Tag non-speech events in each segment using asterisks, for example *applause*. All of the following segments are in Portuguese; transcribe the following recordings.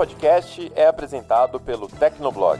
podcast é apresentado pelo Tecnoblog.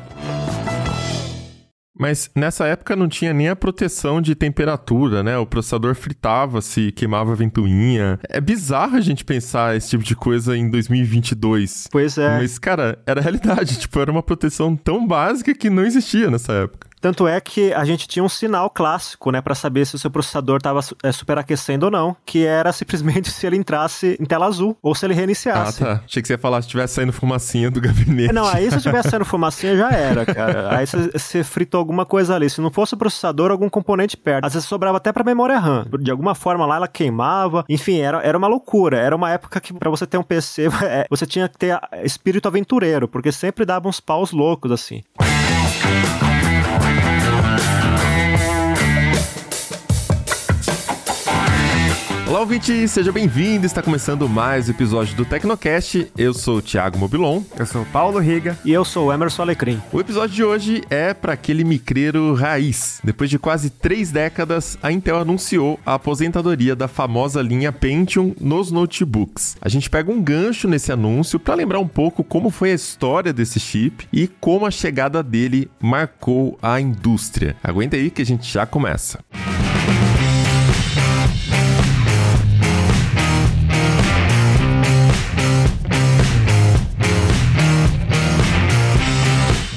Mas nessa época não tinha nem a proteção de temperatura, né? O processador fritava se queimava a ventoinha. É bizarro a gente pensar esse tipo de coisa em 2022. Pois é. Mas, cara, era realidade. *laughs* tipo, era uma proteção tão básica que não existia nessa época. Tanto é que a gente tinha um sinal clássico, né, para saber se o seu processador estava é, superaquecendo ou não, que era simplesmente *laughs* se ele entrasse em tela azul ou se ele reiniciasse. Ah, tá. Achei que você ia falar se tivesse saindo fumacinha do gabinete. Não, aí se tivesse saindo *laughs* fumacinha já era, cara. Aí você fritou alguma coisa ali. Se não fosse o processador, algum componente perto. Às vezes sobrava até pra memória RAM. De alguma forma lá ela queimava. Enfim, era, era uma loucura. Era uma época que para você ter um PC, *laughs* é, você tinha que ter espírito aventureiro, porque sempre dava uns paus loucos assim. Olá, ouvinte, seja bem-vindo. Está começando mais um episódio do Tecnocast. Eu sou o Thiago Mobilon. Eu sou o Paulo Riga. E eu sou o Emerson Alecrim. O episódio de hoje é para aquele micreiro raiz. Depois de quase três décadas, a Intel anunciou a aposentadoria da famosa linha Pentium nos notebooks. A gente pega um gancho nesse anúncio para lembrar um pouco como foi a história desse chip e como a chegada dele marcou a indústria. Aguenta aí que a gente já começa. Música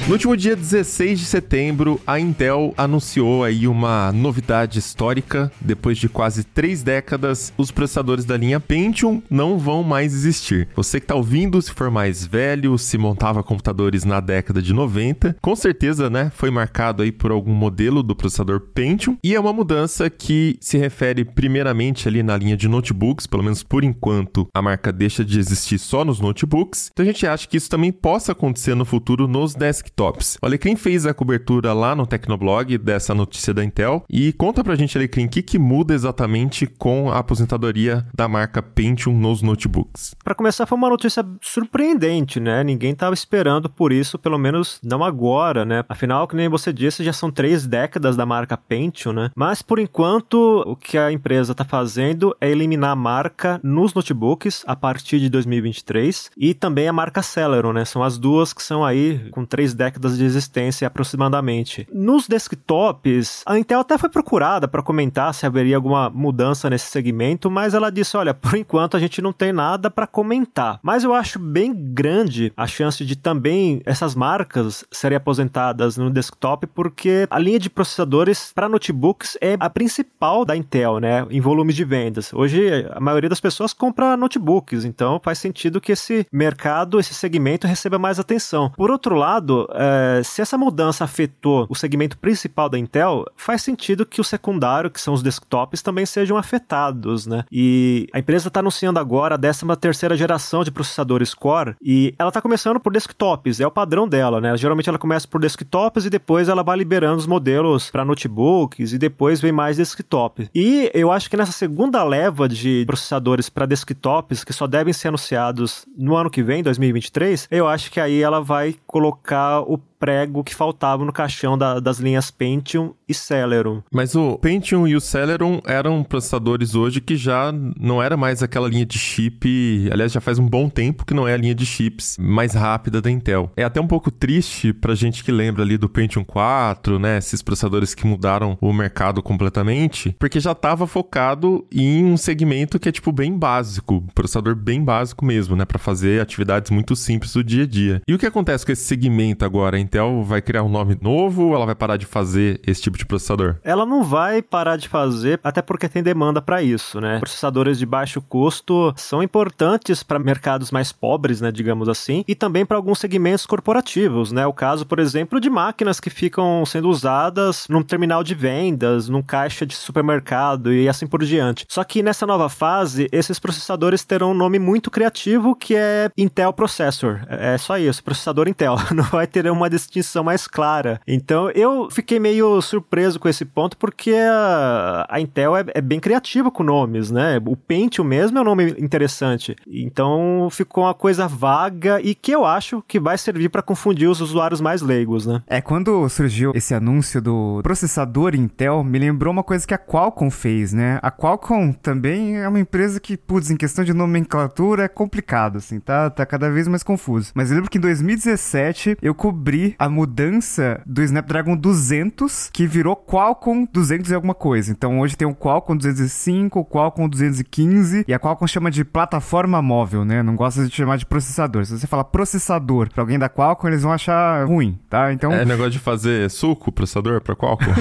No último dia 16 de setembro, a Intel anunciou aí uma novidade histórica. Depois de quase três décadas, os processadores da linha Pentium não vão mais existir. Você que está ouvindo, se for mais velho, se montava computadores na década de 90, com certeza, né, foi marcado aí por algum modelo do processador Pentium. E é uma mudança que se refere primeiramente ali na linha de notebooks, pelo menos por enquanto a marca deixa de existir só nos notebooks. Então a gente acha que isso também possa acontecer no futuro nos desktops desktops. O Alecrim fez a cobertura lá no Tecnoblog dessa notícia da Intel e conta pra gente, Alecrim, o que, que muda exatamente com a aposentadoria da marca Pentium nos notebooks. Para começar, foi uma notícia surpreendente, né? Ninguém estava esperando por isso, pelo menos não agora, né? Afinal, que nem você disse, já são três décadas da marca Pentium, né? Mas por enquanto, o que a empresa está fazendo é eliminar a marca nos notebooks a partir de 2023 e também a marca Celeron, né? São as duas que são aí com três décadas décadas de existência aproximadamente. Nos desktops, a Intel até foi procurada para comentar se haveria alguma mudança nesse segmento, mas ela disse: olha, por enquanto a gente não tem nada para comentar. Mas eu acho bem grande a chance de também essas marcas serem aposentadas no desktop, porque a linha de processadores para notebooks é a principal da Intel, né, em volume de vendas. Hoje a maioria das pessoas compra notebooks, então faz sentido que esse mercado, esse segmento receba mais atenção. Por outro lado, é, se essa mudança afetou o segmento principal da Intel, faz sentido que o secundário, que são os desktops, também sejam afetados, né? E a empresa está anunciando agora a 13 terceira geração de processadores Core e ela está começando por desktops, é o padrão dela, né? Geralmente ela começa por desktops e depois ela vai liberando os modelos para notebooks e depois vem mais desktop. E eu acho que nessa segunda leva de processadores para desktops, que só devem ser anunciados no ano que vem, 2023, eu acho que aí ela vai colocar o prego que faltava no caixão da, das linhas Pentium e Celeron. Mas o Pentium e o Celeron eram processadores hoje que já não era mais aquela linha de chip, aliás, já faz um bom tempo que não é a linha de chips mais rápida da Intel. É até um pouco triste pra gente que lembra ali do Pentium 4, né, esses processadores que mudaram o mercado completamente, porque já estava focado em um segmento que é tipo bem básico, processador bem básico mesmo, né, para fazer atividades muito simples do dia a dia. E o que acontece com esse segmento agora? Intel vai criar um nome novo ou ela vai parar de fazer esse tipo de processador? Ela não vai parar de fazer, até porque tem demanda para isso, né? Processadores de baixo custo são importantes para mercados mais pobres, né, digamos assim, e também para alguns segmentos corporativos, né? O caso, por exemplo, de máquinas que ficam sendo usadas num terminal de vendas, num caixa de supermercado e assim por diante. Só que nessa nova fase, esses processadores terão um nome muito criativo que é Intel Processor. É só isso, processador Intel. *laughs* Não vai ter uma distinção mais clara. Então eu fiquei meio surpreso com esse ponto, porque a, a Intel é, é, bem criativa com nomes, né? O Pentium mesmo é um nome interessante. Então ficou uma coisa vaga e que eu acho que vai servir para confundir os usuários mais leigos, né? É, quando surgiu esse anúncio do processador Intel, me lembrou uma coisa que a Qualcomm fez, né? A Qualcomm também é uma empresa que, putz, em questão de nomenclatura é complicado, assim, tá, tá cada vez mais confuso. Mas eu lembro que em 2017 eu cobri a mudança do Snapdragon 200, que virou Qualcomm 200 e alguma coisa. Então hoje tem o Qualcomm 205, o Qualcomm 215, e a Qualcomm chama de plataforma móvel, né? Não gosta de chamar de processador. Se você falar processador pra alguém da Qualcomm, eles vão achar ruim, tá? Então... É negócio de fazer suco, processador pra Qualcomm?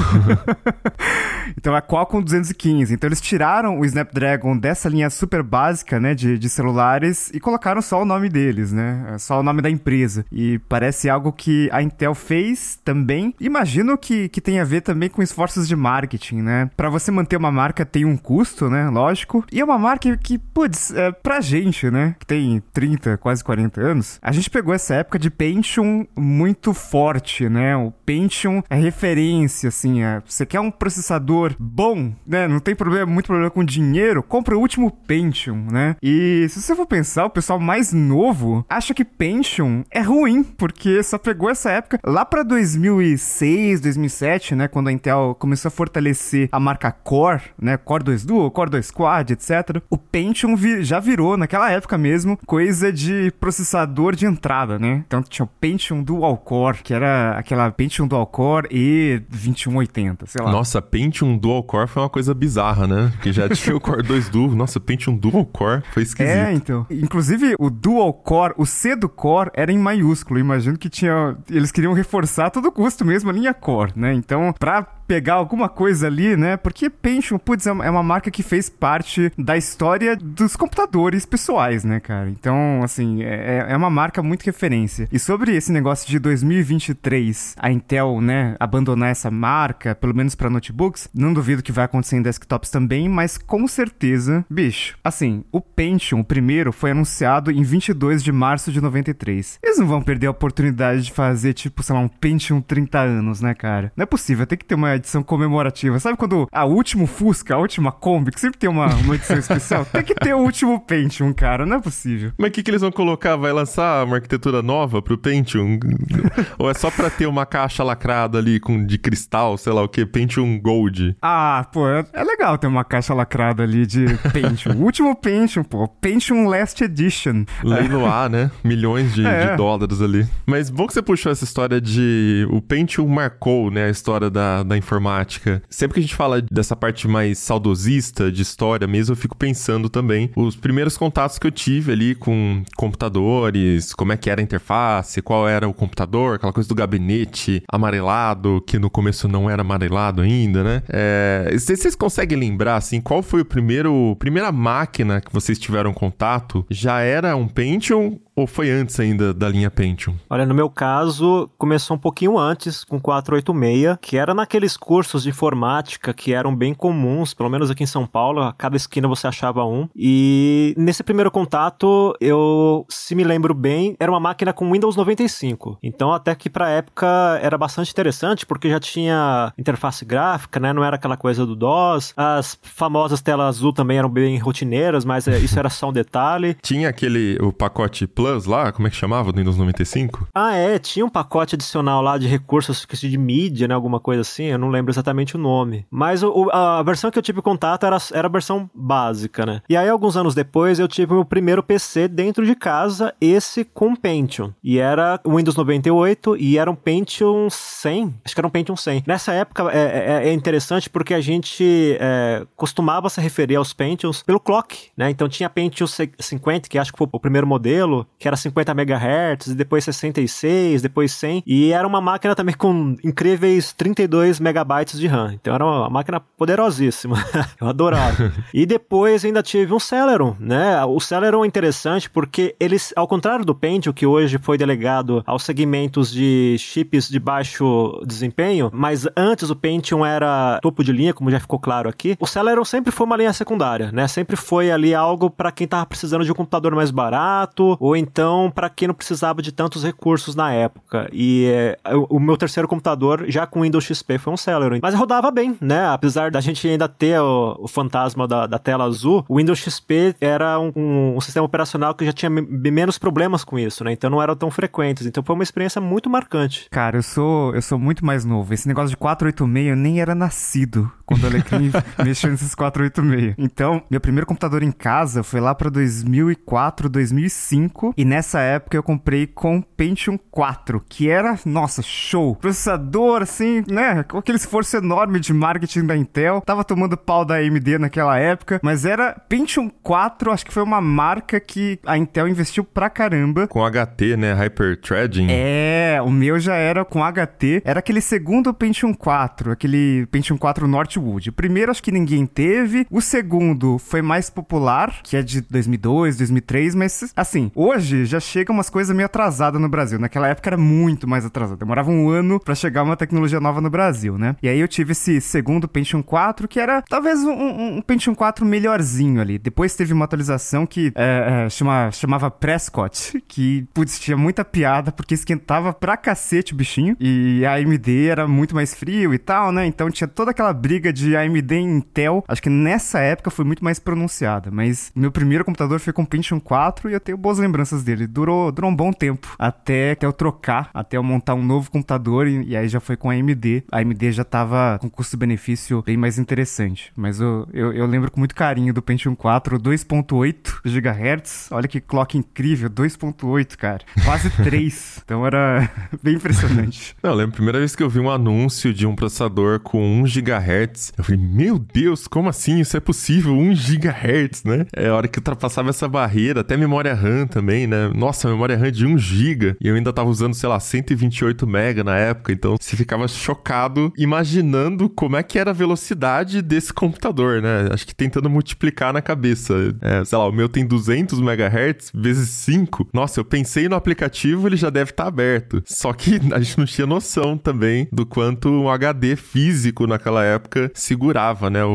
*laughs* então a Qualcomm 215. Então eles tiraram o Snapdragon dessa linha super básica, né, de, de celulares e colocaram só o nome deles, né? Só o nome da empresa. E parece algo que a Intel fez também. Imagino que, que tem a ver também com esforços de marketing, né? Para você manter uma marca tem um custo, né? Lógico. E é uma marca que, putz, é pra gente, né? Que tem 30, quase 40 anos. A gente pegou essa época de Pentium muito forte, né? O Pentium é referência, assim. É, você quer um processador bom, né? Não tem problema, muito problema com dinheiro. Compra o último Pentium, né? E se você for pensar, o pessoal mais novo acha que Pentium é ruim, porque só pegou essa época lá para 2006, 2007, né? Quando a Intel começou a fortalecer a marca Core, né? Core 2 Duo, Core 2 Quad, etc. O Pentium vi já virou, naquela época mesmo, coisa de processador de entrada, né? Então tinha o Pentium Dual Core, que era aquela Pentium Dual Core E2180, sei lá. Nossa, Pentium Dual Core foi uma coisa bizarra, né? Porque já tinha o Core 2 Duo. Nossa, Pentium Dual Core foi esquisito. É, então. Inclusive, o Dual Core, o C do Core era em maiúsculo. Imagino que tinha. Eles queriam reforçar a todo custo mesmo a linha Core, né? Então, pra pegar alguma coisa ali, né? Porque Pentium, putz, é uma marca que fez parte da história dos computadores pessoais, né, cara? Então, assim, é, é uma marca muito referência. E sobre esse negócio de 2023, a Intel, né, abandonar essa marca, pelo menos para notebooks, não duvido que vai acontecer em desktops também, mas com certeza, bicho, assim, o Pentium, o primeiro, foi anunciado em 22 de março de 93. Eles não vão perder a oportunidade de fazer, tipo, sei lá, um Pentium 30 anos, né, cara? Não é possível, tem que ter uma edição comemorativa. Sabe quando a último Fusca, a última Kombi, que sempre tem uma, uma edição especial? Tem que ter o último Pentium, cara, não é possível. Mas o que, que eles vão colocar? Vai lançar uma arquitetura nova pro Pentium? *laughs* Ou é só pra ter uma caixa lacrada ali com, de cristal, sei lá o que, Pentium Gold? Ah, pô, é, é legal ter uma caixa lacrada ali de Pentium. *laughs* último Pentium, pô, Pentium Last Edition. Leiloar, né? Milhões de, é. de dólares ali. Mas bom que você puxou essa história de... O Pentium marcou, né, a história da, da informática. Sempre que a gente fala dessa parte mais saudosista de história mesmo, eu fico pensando também os primeiros contatos que eu tive ali com computadores, como é que era a interface, qual era o computador, aquela coisa do gabinete amarelado, que no começo não era amarelado ainda, né? É, vocês conseguem lembrar, assim, qual foi o primeiro primeira máquina que vocês tiveram contato? Já era um Pentium ou foi antes ainda da linha Pentium? Olha, no meu caso, começou um pouquinho antes, com 486, que era naqueles cursos de informática que eram bem comuns, pelo menos aqui em São Paulo, a cada esquina você achava um. E nesse primeiro contato, eu, se me lembro bem, era uma máquina com Windows 95. Então, até que pra época era bastante interessante, porque já tinha interface gráfica, né? Não era aquela coisa do DOS. As famosas telas azul também eram bem rotineiras, mas é, isso era só um detalhe. Tinha aquele, o pacote Plus lá, como é que chamava, do Windows 95? Ah, é, tinha um pacote adicional lá de recursos de mídia, né, alguma coisa assim, eu não lembro exatamente o nome. Mas o, a versão que eu tive contato era, era a versão básica, né? E aí, alguns anos depois, eu tive meu primeiro PC dentro de casa, esse com Pentium. E era o Windows 98 e era um Pentium 100, acho que era um Pentium 100. Nessa época é, é, é interessante porque a gente é, costumava se referir aos Pentiums pelo clock, né? Então tinha Pentium 50, que acho que foi o primeiro modelo, que era 50 MHz, depois 66, depois 100, e era uma máquina também com incríveis 32 MHz megabytes de RAM. Então era uma máquina poderosíssima. *laughs* eu adorava. *laughs* e depois ainda tive um Celeron, né? O Celeron é interessante porque eles, ao contrário do Pentium, que hoje foi delegado aos segmentos de chips de baixo desempenho, mas antes o Pentium era topo de linha, como já ficou claro aqui, o Celeron sempre foi uma linha secundária, né? Sempre foi ali algo para quem tava precisando de um computador mais barato, ou então para quem não precisava de tantos recursos na época. E é, o meu terceiro computador, já com Windows XP, foi um Celeron. Mas rodava bem, né? Apesar da gente ainda ter o, o fantasma da, da, tela azul, o Windows XP era um, um, um sistema operacional que já tinha menos problemas com isso, né? Então não eram tão frequentes. Então foi uma experiência muito marcante. Cara, eu sou, eu sou muito mais novo. Esse negócio de 486 eu nem era nascido quando o Alecrim *laughs* mexeu nesses 486. Então, meu primeiro computador em casa foi lá para 2004, 2005. E nessa época eu comprei com Pentium 4, que era, nossa, show. Processador, assim, né? Com aquele esforço enorme de marketing da Intel. Tava tomando pau da AMD naquela época, mas era Pentium 4, acho que foi uma marca que a Intel investiu pra caramba. Com HT, né? Hyperthreading. É, o meu já era com HT. Era aquele segundo Pentium 4, aquele Pentium 4 Northwood. O primeiro acho que ninguém teve. O segundo foi mais popular, que é de 2002, 2003, mas assim, hoje já chega umas coisas meio atrasadas no Brasil. Naquela época era muito mais atrasado. Demorava um ano para chegar uma tecnologia nova no Brasil, né? E aí eu tive esse segundo Pentium 4, que era talvez um, um Pentium 4 melhorzinho ali. Depois teve uma atualização que é, é, chama, chamava Prescott, *laughs* que, putz, tinha muita piada, porque esquentava pra cacete o bichinho. E a AMD era muito mais frio e tal, né? Então tinha toda aquela briga de AMD e Intel. Acho que nessa época foi muito mais pronunciada. Mas meu primeiro computador foi com Pentium 4 e eu tenho boas lembranças dele. Durou, durou um bom tempo até, até eu trocar, até eu montar um novo computador e, e aí já foi com a AMD. A AMD já tava com custo-benefício bem mais interessante. Mas eu, eu, eu, lembro com muito carinho do Pentium 4 2.8 GHz. Olha que clock incrível, 2.8, cara. Quase *laughs* 3. então era *laughs* bem impressionante. Não, eu lembro a primeira vez que eu vi um anúncio de um processador com 1 GHz. Eu falei, meu Deus, como assim? Isso é possível? 1 GHz, né? É a hora que ultrapassava essa barreira, até memória RAM também, né? Nossa, memória RAM de 1 GB. E eu ainda tava usando, sei lá, 128 MB na época. Então você ficava chocado imaginando como é que era a velocidade desse computador, né? Acho que tentando multiplicar na cabeça. É, sei lá, o meu tem 200 MHz vezes 5. Nossa, eu pensei no aplicativo, ele já deve estar tá aberto. Só que a gente não tinha noção também do quanto um HD físico naquela época segurava, né, o,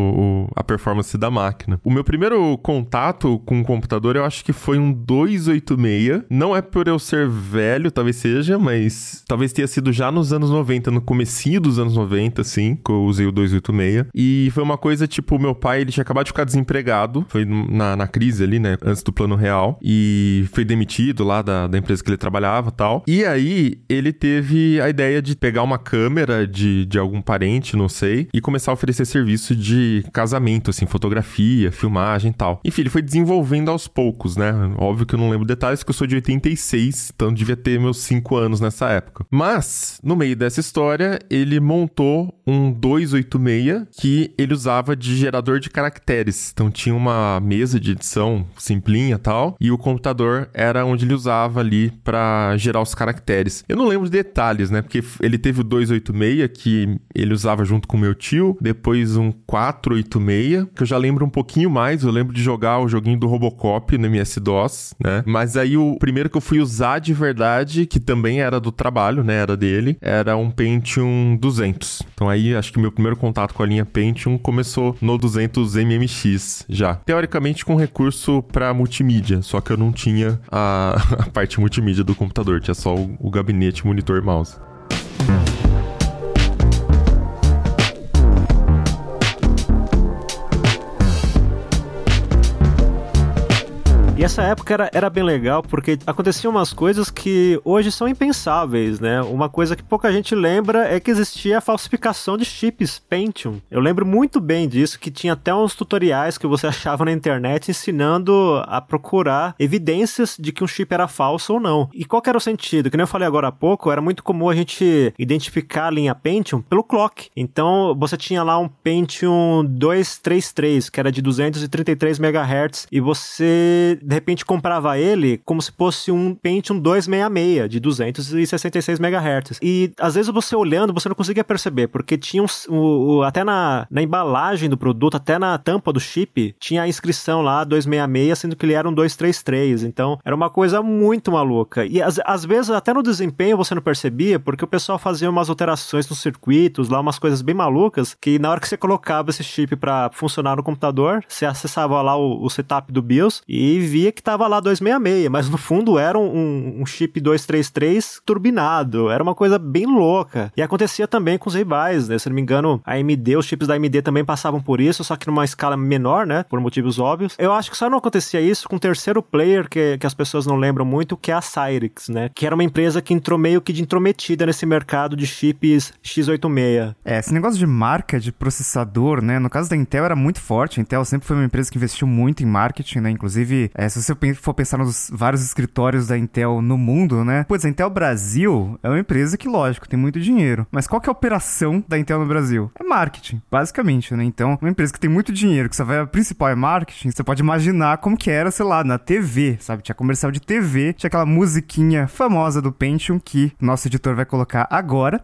o, a performance da máquina. O meu primeiro contato com o computador, eu acho que foi um 286. Não é por eu ser velho, talvez seja, mas talvez tenha sido já nos anos 90, no comecinho dos anos 90, assim, que eu usei o 286. E foi uma coisa, tipo, meu pai, ele tinha acabado de ficar desempregado, foi na, na crise ali, né, antes do plano real, e foi demitido lá da, da empresa que ele trabalhava tal. E aí, ele teve a ideia de pegar uma câmera de, de algum parente, não sei, e começar a oferecer serviço de casamento, assim, fotografia, filmagem e tal. Enfim, ele foi desenvolvendo aos poucos, né? Óbvio que eu não lembro detalhes, que eu sou de 86, então devia ter meus 5 anos nessa época. Mas, no meio dessa história, ele montou um 286 que ele usava de gerador de caracteres. Então tinha uma mesa de edição simplinha tal, e o computador era onde ele usava ali para gerar os caracteres. Eu não lembro de detalhes, né? Porque ele teve o 286 que ele usava junto com meu tio, depois um 486, que eu já lembro um pouquinho mais, eu lembro de jogar o joguinho do Robocop no MS-DOS, né? Mas aí o primeiro que eu fui usar de verdade, que também era do trabalho, né? Era dele, era um Pentium 200. Então aí acho que meu primeiro contato com a linha Pentium começou no 200 MMX já. Teoricamente com recurso para multimídia, só que eu não tinha a, *laughs* a parte multimídia do computador, tinha só o, o gabinete, monitor e mouse. E essa época era, era bem legal porque aconteciam umas coisas que hoje são impensáveis, né? Uma coisa que pouca gente lembra é que existia a falsificação de chips Pentium. Eu lembro muito bem disso, que tinha até uns tutoriais que você *laughs* achava na internet ensinando a procurar evidências de que um chip era falso ou não. E qual era o sentido? Que nem eu falei agora há pouco, era muito comum a gente identificar a linha Pentium pelo clock. Então, você tinha lá um Pentium 233, que era de 233 MHz, e você de repente comprava ele como se fosse um Pentium 266 de 266 MHz. E às vezes você olhando, você não conseguia perceber, porque tinha um, o, o, até na, na embalagem do produto, até na tampa do chip, tinha a inscrição lá 266, sendo que ele era um 233. Então era uma coisa muito maluca. E às, às vezes até no desempenho você não percebia, porque o pessoal fazia umas alterações nos circuitos, lá umas coisas bem malucas, que na hora que você colocava esse chip para funcionar no computador, você acessava lá o, o, setup do BIOS e via que tava lá 266, mas no fundo era um, um chip 233 turbinado. Era uma coisa bem louca. E acontecia também com os rivais, né? Se não me engano, a AMD, os chips da AMD também passavam por isso, só que numa escala menor, né? Por motivos óbvios. Eu acho que só não acontecia isso com o terceiro player que, que as pessoas não lembram muito, que é a Cyrix, né? Que era uma empresa que entrou meio que de intrometida nesse mercado de chips x86. É, esse negócio de marca de processador, né? No caso da Intel era muito forte. A Intel sempre foi uma empresa que investiu muito em marketing, né? Inclusive, é, se você for pensar nos vários escritórios da Intel no mundo, né? Pois a Intel Brasil é uma empresa que, lógico, tem muito dinheiro. Mas qual que é a operação da Intel no Brasil? É marketing, basicamente, né? Então, uma empresa que tem muito dinheiro, que só vai a principal é marketing, você pode imaginar como que era, sei lá, na TV, sabe? Tinha comercial de TV, tinha aquela musiquinha famosa do Pentium que nosso editor vai colocar agora.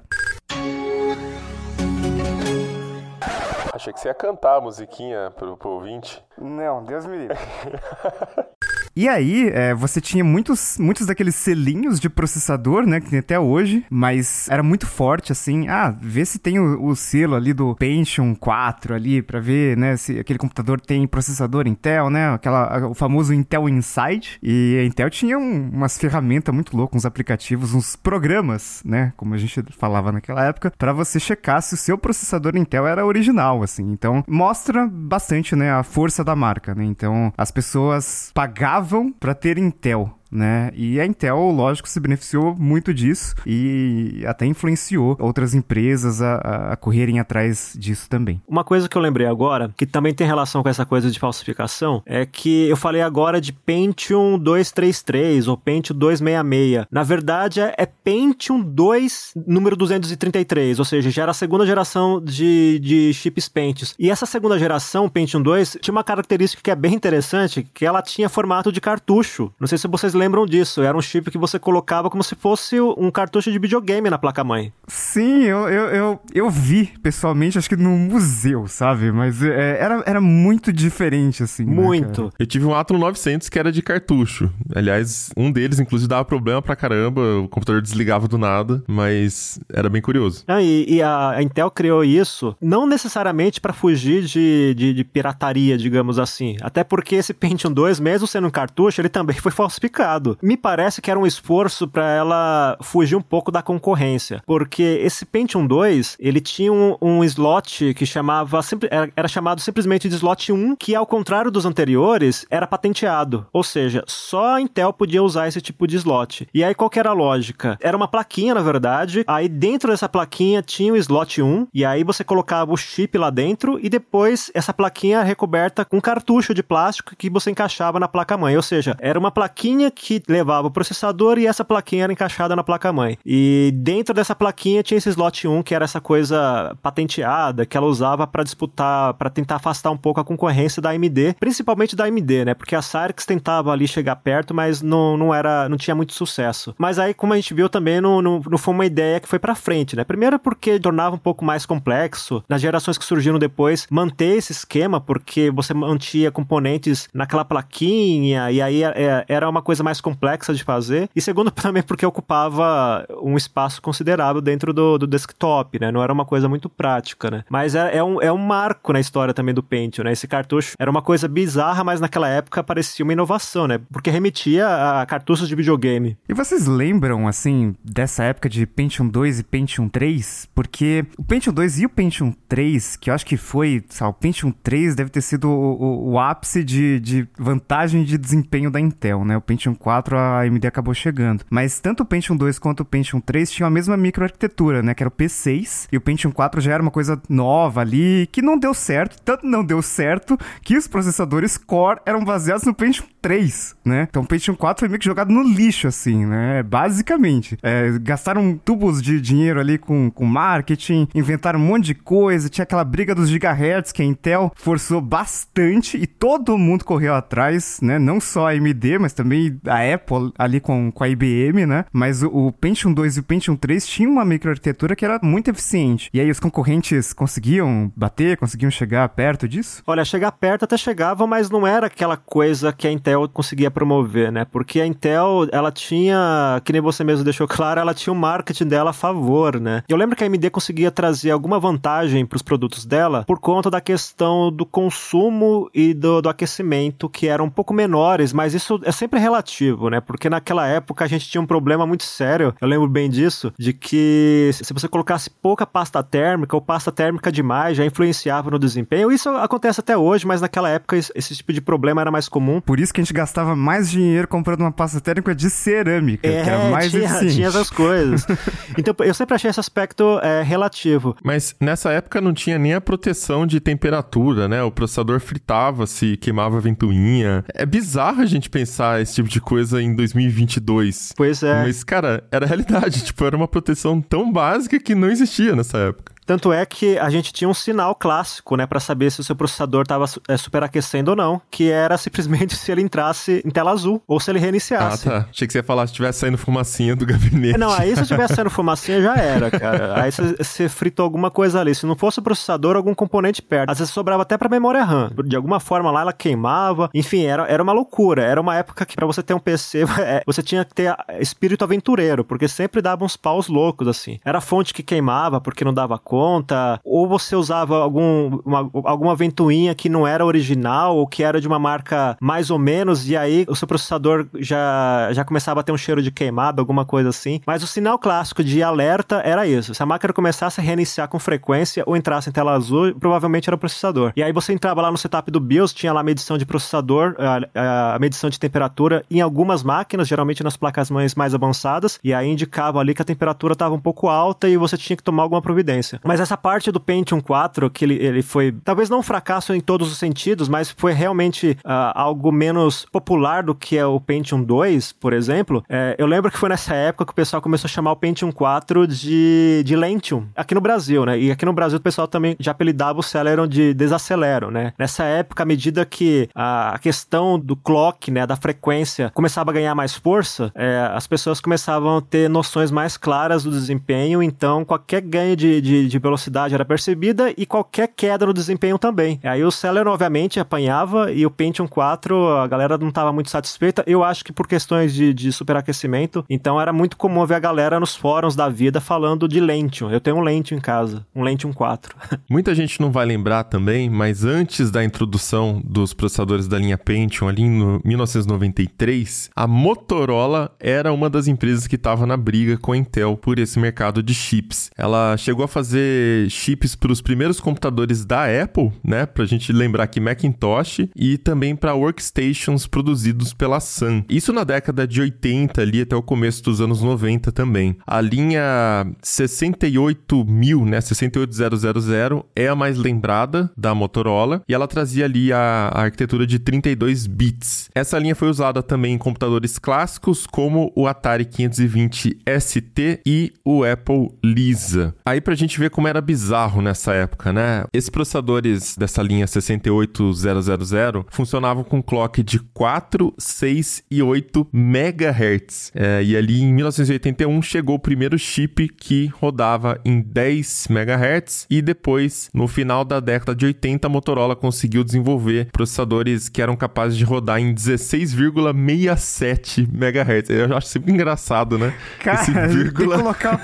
Achei que você ia cantar a musiquinha pro, pro ouvinte. Não, Deus me livre. *laughs* E aí, é, você tinha muitos, muitos daqueles selinhos de processador, né? Que tem até hoje, mas era muito forte, assim. Ah, vê se tem o, o selo ali do Pentium 4 ali, pra ver, né? Se aquele computador tem processador Intel, né? Aquela, o famoso Intel Inside. E a Intel tinha um, umas ferramentas muito loucas, uns aplicativos, uns programas, né? Como a gente falava naquela época, para você checar se o seu processador Intel era original, assim. Então, mostra bastante, né? A força da marca, né? Então, as pessoas pagavam pagavam para ter Intel né? E a Intel, lógico, se beneficiou muito disso e até influenciou outras empresas a, a, correrem atrás disso também. Uma coisa que eu lembrei agora, que também tem relação com essa coisa de falsificação, é que eu falei agora de Pentium 233 ou Pentium 266. Na verdade, é Pentium 2 número 233, ou seja, já era a segunda geração de, de chips Pentium. E essa segunda geração, Pentium 2, tinha uma característica que é bem interessante, que ela tinha formato de cartucho. Não sei se vocês lembram lembram disso. Era um chip que você colocava como se fosse um cartucho de videogame na placa-mãe. Sim, eu, eu, eu, eu, vi pessoalmente, acho que no museu, sabe? Mas é, era, era muito diferente, assim. Né, muito. Né, eu tive um Athlon 900 que era de cartucho. Aliás, um deles, inclusive, dava problema pra caramba. O computador desligava do nada, mas era bem curioso. Ah, e, e a, a, Intel criou isso não necessariamente para fugir de, de, de pirataria, digamos assim. Até porque esse Pentium 2, mesmo sendo um cartucho, ele também foi falsificado. Me parece que era um esforço para ela fugir um pouco da concorrência, porque esse Pentium 2, ele tinha um, um slot que chamava, era, era chamado simplesmente de slot 1, que ao contrário dos anteriores, era patenteado. Ou seja, só a Intel podia usar esse tipo de slot. E aí qual era a lógica? Era uma plaquinha, na verdade, aí dentro dessa plaquinha tinha o slot 1, e aí você colocava o chip lá dentro, e depois essa plaquinha recoberta com cartucho de plástico que você encaixava na placa-mãe. Ou seja, era uma plaquinha que levava o processador e essa plaquinha era encaixada na placa-mãe. E dentro dessa plaquinha tinha esse slot 1, que era essa coisa patenteada que ela usava para disputar, para tentar afastar um pouco a concorrência da AMD, principalmente da AMD, né? Porque a Cyrix tentava ali chegar perto, mas não, não era, não tinha muito sucesso. Mas aí, como a gente viu também, não, não, não foi uma ideia que foi para frente, né? Primeiro porque tornava um pouco mais complexo nas gerações que surgiram depois manter esse esquema, porque você mantinha componentes naquela plaquinha e aí é, era uma coisa mais mais complexa de fazer, e segundo *laughs* também porque ocupava um espaço considerável dentro do, do desktop, né? Não era uma coisa muito prática, né? Mas é, é, um, é um marco na história também do Pentium, né? Esse cartucho era uma coisa bizarra, mas naquela época parecia uma inovação, né? Porque remetia a cartuchos de videogame. E vocês lembram, assim, dessa época de Pentium 2 e Pentium 3? Porque o Pentium 2 e o Pentium 3, que eu acho que foi, sabe, o Pentium 3 deve ter sido o, o, o ápice de, de vantagem de desempenho da Intel, né? O Pentium Pentium 4 a AMD acabou chegando. Mas tanto o Pentium 2 quanto o Pentium 3 tinham a mesma microarquitetura, né? Que era o P6. E o Pentium 4 já era uma coisa nova ali, que não deu certo. Tanto não deu certo que os processadores Core eram baseados no Pentium 3, né? Então o Pentium 4 foi meio que jogado no lixo, assim, né? Basicamente. É, gastaram tubos de dinheiro ali com, com marketing, inventaram um monte de coisa, tinha aquela briga dos gigahertz que a Intel forçou bastante e todo mundo correu atrás, né? Não só a AMD, mas também a Apple ali com, com a IBM, né? Mas o, o Pentium 2 e o Pentium 3 tinham uma microarquitetura que era muito eficiente. E aí os concorrentes conseguiam bater, conseguiam chegar perto disso? Olha, chegar perto até chegava, mas não era aquela coisa que a Intel conseguia promover, né? Porque a Intel, ela tinha, que nem você mesmo deixou claro, ela tinha o marketing dela a favor, né? Eu lembro que a AMD conseguia trazer alguma vantagem para os produtos dela por conta da questão do consumo e do, do aquecimento, que eram um pouco menores, mas isso é sempre relativo, né? Porque naquela época a gente tinha um problema muito sério, eu lembro bem disso, de que se você colocasse pouca pasta térmica ou pasta térmica demais, já influenciava no desempenho. Isso acontece até hoje, mas naquela época esse tipo de problema era mais comum. Por isso que a gente gastava mais dinheiro comprando uma pasta térmica de cerâmica, é, que era mais tinha, eficiente. tinha essas coisas. *laughs* então eu sempre achei esse aspecto é, relativo. Mas nessa época não tinha nem a proteção de temperatura, né? O processador fritava se queimava a ventoinha. É bizarro a gente pensar esse tipo de coisa em 2022. Pois é. Mas, cara, era realidade. *laughs* tipo, era uma proteção tão básica que não existia nessa época. Tanto é que a gente tinha um sinal clássico, né, para saber se o seu processador estava é, superaquecendo ou não, que era simplesmente *laughs* se ele entrasse em tela azul ou se ele reiniciasse. Ah, tá. Achei que você ia falar se tivesse saindo fumacinha do *laughs* gabinete. Não, aí se tivesse saindo *laughs* fumacinha já era, cara. Aí você fritou alguma coisa ali. Se não fosse o processador, algum componente perto. Às vezes sobrava até pra memória RAM. De alguma forma lá ela queimava. Enfim, era, era uma loucura. Era uma época que para você ter um PC, é, você tinha que ter espírito aventureiro, porque sempre dava uns paus loucos, assim. Era fonte que queimava porque não dava conta, ou você usava algum, uma, alguma ventoinha que não era original, ou que era de uma marca mais ou menos, e aí o seu processador já, já começava a ter um cheiro de queimado, alguma coisa assim. Mas o sinal clássico de alerta era isso. Se a máquina começasse a reiniciar com frequência ou entrasse em tela azul, provavelmente era o processador. E aí você entrava lá no setup do BIOS, tinha lá a medição de processador, a, a medição de temperatura em algumas máquinas, geralmente nas placas mães mais avançadas, e aí indicava ali que a temperatura estava um pouco alta e você tinha que tomar alguma providência. Mas essa parte do Pentium 4, que ele, ele foi, talvez não um fracasso em todos os sentidos, mas foi realmente uh, algo menos popular do que é o Pentium 2, por exemplo. É, eu lembro que foi nessa época que o pessoal começou a chamar o Pentium 4 de, de Lentium, aqui no Brasil, né? E aqui no Brasil o pessoal também já apelidava o Celeron de desacelero, né? Nessa época, à medida que a questão do clock, né, da frequência, começava a ganhar mais força, é, as pessoas começavam a ter noções mais claras do desempenho, então qualquer ganho de, de, de velocidade era percebida e qualquer queda no desempenho também. Aí o Celeron, obviamente, apanhava e o Pentium 4, a galera não estava muito satisfeita. Eu acho que por questões de, de superaquecimento, então era muito comum ver a galera nos fóruns da vida falando de Lentium. Eu tenho um Lentium em casa, um Lentium 4. *laughs* Muita gente não vai lembrar também, mas antes da introdução dos processadores da linha Pentium, ali em 1993, a Motorola era uma das empresas que estava na briga com a Intel por esse mercado de chips. Ela chegou a fazer chips para os primeiros computadores da Apple, né? Pra gente lembrar que Macintosh e também para workstations produzidos pela Sun. Isso na década de 80 ali até o começo dos anos 90 também. A linha 68000, né, 68000 é a mais lembrada da Motorola e ela trazia ali a, a arquitetura de 32 bits. Essa linha foi usada também em computadores clássicos como o Atari 520 ST e o Apple Lisa. Aí pra gente ver como era bizarro nessa época, né? Esses processadores dessa linha 68000 funcionavam com clock de 4, 6 e 8 MHz. É, e ali em 1981 chegou o primeiro chip que rodava em 10 MHz e depois, no final da década de 80, a Motorola conseguiu desenvolver processadores que eram capazes de rodar em 16,67 MHz. Eu acho sempre engraçado, né? Cara, Esse vírgula... colocar...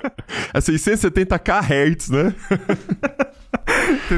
*laughs* é 670 kHz, né? *laughs*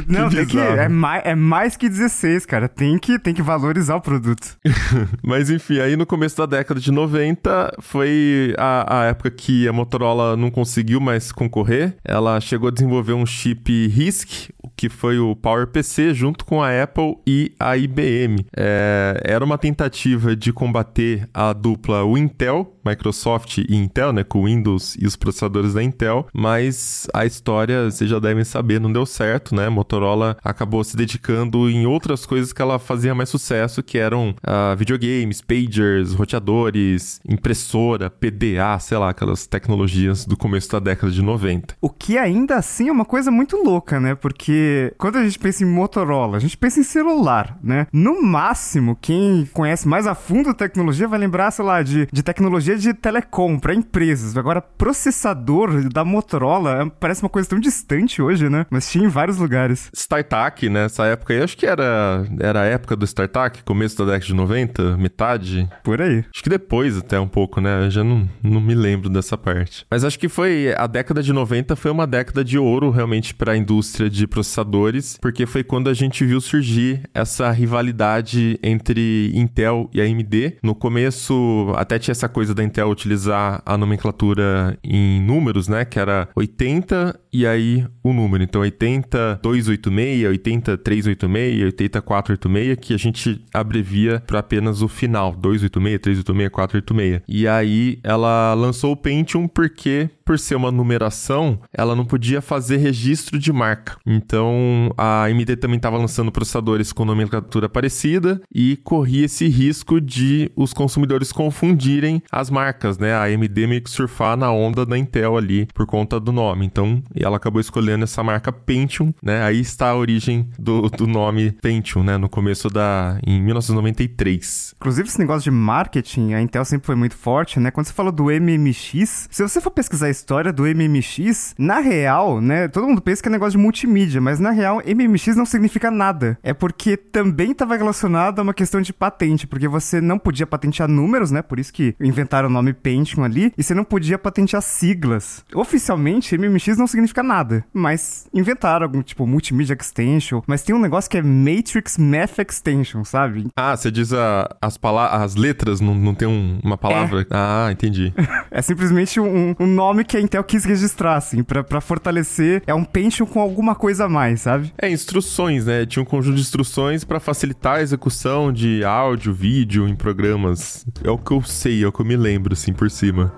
Não, que tem que, é, mais, é mais que 16, cara. Tem que, tem que valorizar o produto. *laughs* Mas enfim, aí no começo da década de 90 foi a, a época que a Motorola não conseguiu mais concorrer. Ela chegou a desenvolver um chip RISC, que foi o PowerPC junto com a Apple e a IBM. É, era uma tentativa de combater a dupla o Intel, Microsoft e Intel, né, com o Windows e os processadores da Intel, mas a história, vocês já devem saber, não deu certo, né? Motorola acabou se dedicando em outras coisas que ela fazia mais sucesso, que eram uh, videogames, pagers, roteadores, impressora, PDA, sei lá, aquelas tecnologias do começo da década de 90. O que ainda assim é uma coisa muito louca, né? Porque quando a gente pensa em Motorola, a gente pensa em celular, né? No máximo, quem conhece mais a fundo a tecnologia vai lembrar, sei lá, de, de tecnologia de telecom para empresas. Agora, processador da Motorola é, parece uma coisa tão distante hoje, né? Mas tinha em vários lugares. StarTAC, nessa né? época aí, acho que era, era a época do StarTAC, começo da década de 90, metade. Por aí. Acho que depois até um pouco, né? Eu já não, não me lembro dessa parte. Mas acho que foi a década de 90 foi uma década de ouro realmente para a indústria de processadores, porque foi quando a gente viu surgir essa rivalidade entre Intel e AMD. No começo até tinha essa coisa da Intel utilizar a nomenclatura em números, né, que era 80 e aí o número. Então 80286, 80386, 80486, que a gente abrevia para apenas o final, 286, 386, 486. E aí ela lançou o Pentium porque por ser uma numeração, ela não podia fazer registro de marca. Então, a AMD também estava lançando processadores com nomenclatura parecida e corria esse risco de os consumidores confundirem as marcas, né? A AMD meio que surfar na onda da Intel ali por conta do nome. Então, ela acabou escolhendo essa marca Pentium, né? Aí está a origem do, do nome Pentium, né? No começo da... em 1993. Inclusive, esse negócio de marketing, a Intel sempre foi muito forte, né? Quando você falou do MMX, se você for pesquisar história do MMX, na real, né, todo mundo pensa que é negócio de multimídia, mas na real, MMX não significa nada. É porque também estava relacionado a uma questão de patente, porque você não podia patentear números, né, por isso que inventaram o nome Pentium ali, e você não podia patentear siglas. Oficialmente, MMX não significa nada, mas inventaram algum tipo Multimedia Extension, mas tem um negócio que é Matrix Math Extension, sabe? Ah, você diz a, as, as letras, não, não tem um, uma palavra? É. Ah, entendi. *laughs* é simplesmente um, um nome que a Intel quis registrar, assim, pra, pra fortalecer. É um Pentium com alguma coisa a mais, sabe? É, instruções, né? Tinha um conjunto de instruções para facilitar a execução de áudio, vídeo em programas. É o que eu sei, é o que eu me lembro, assim, por cima.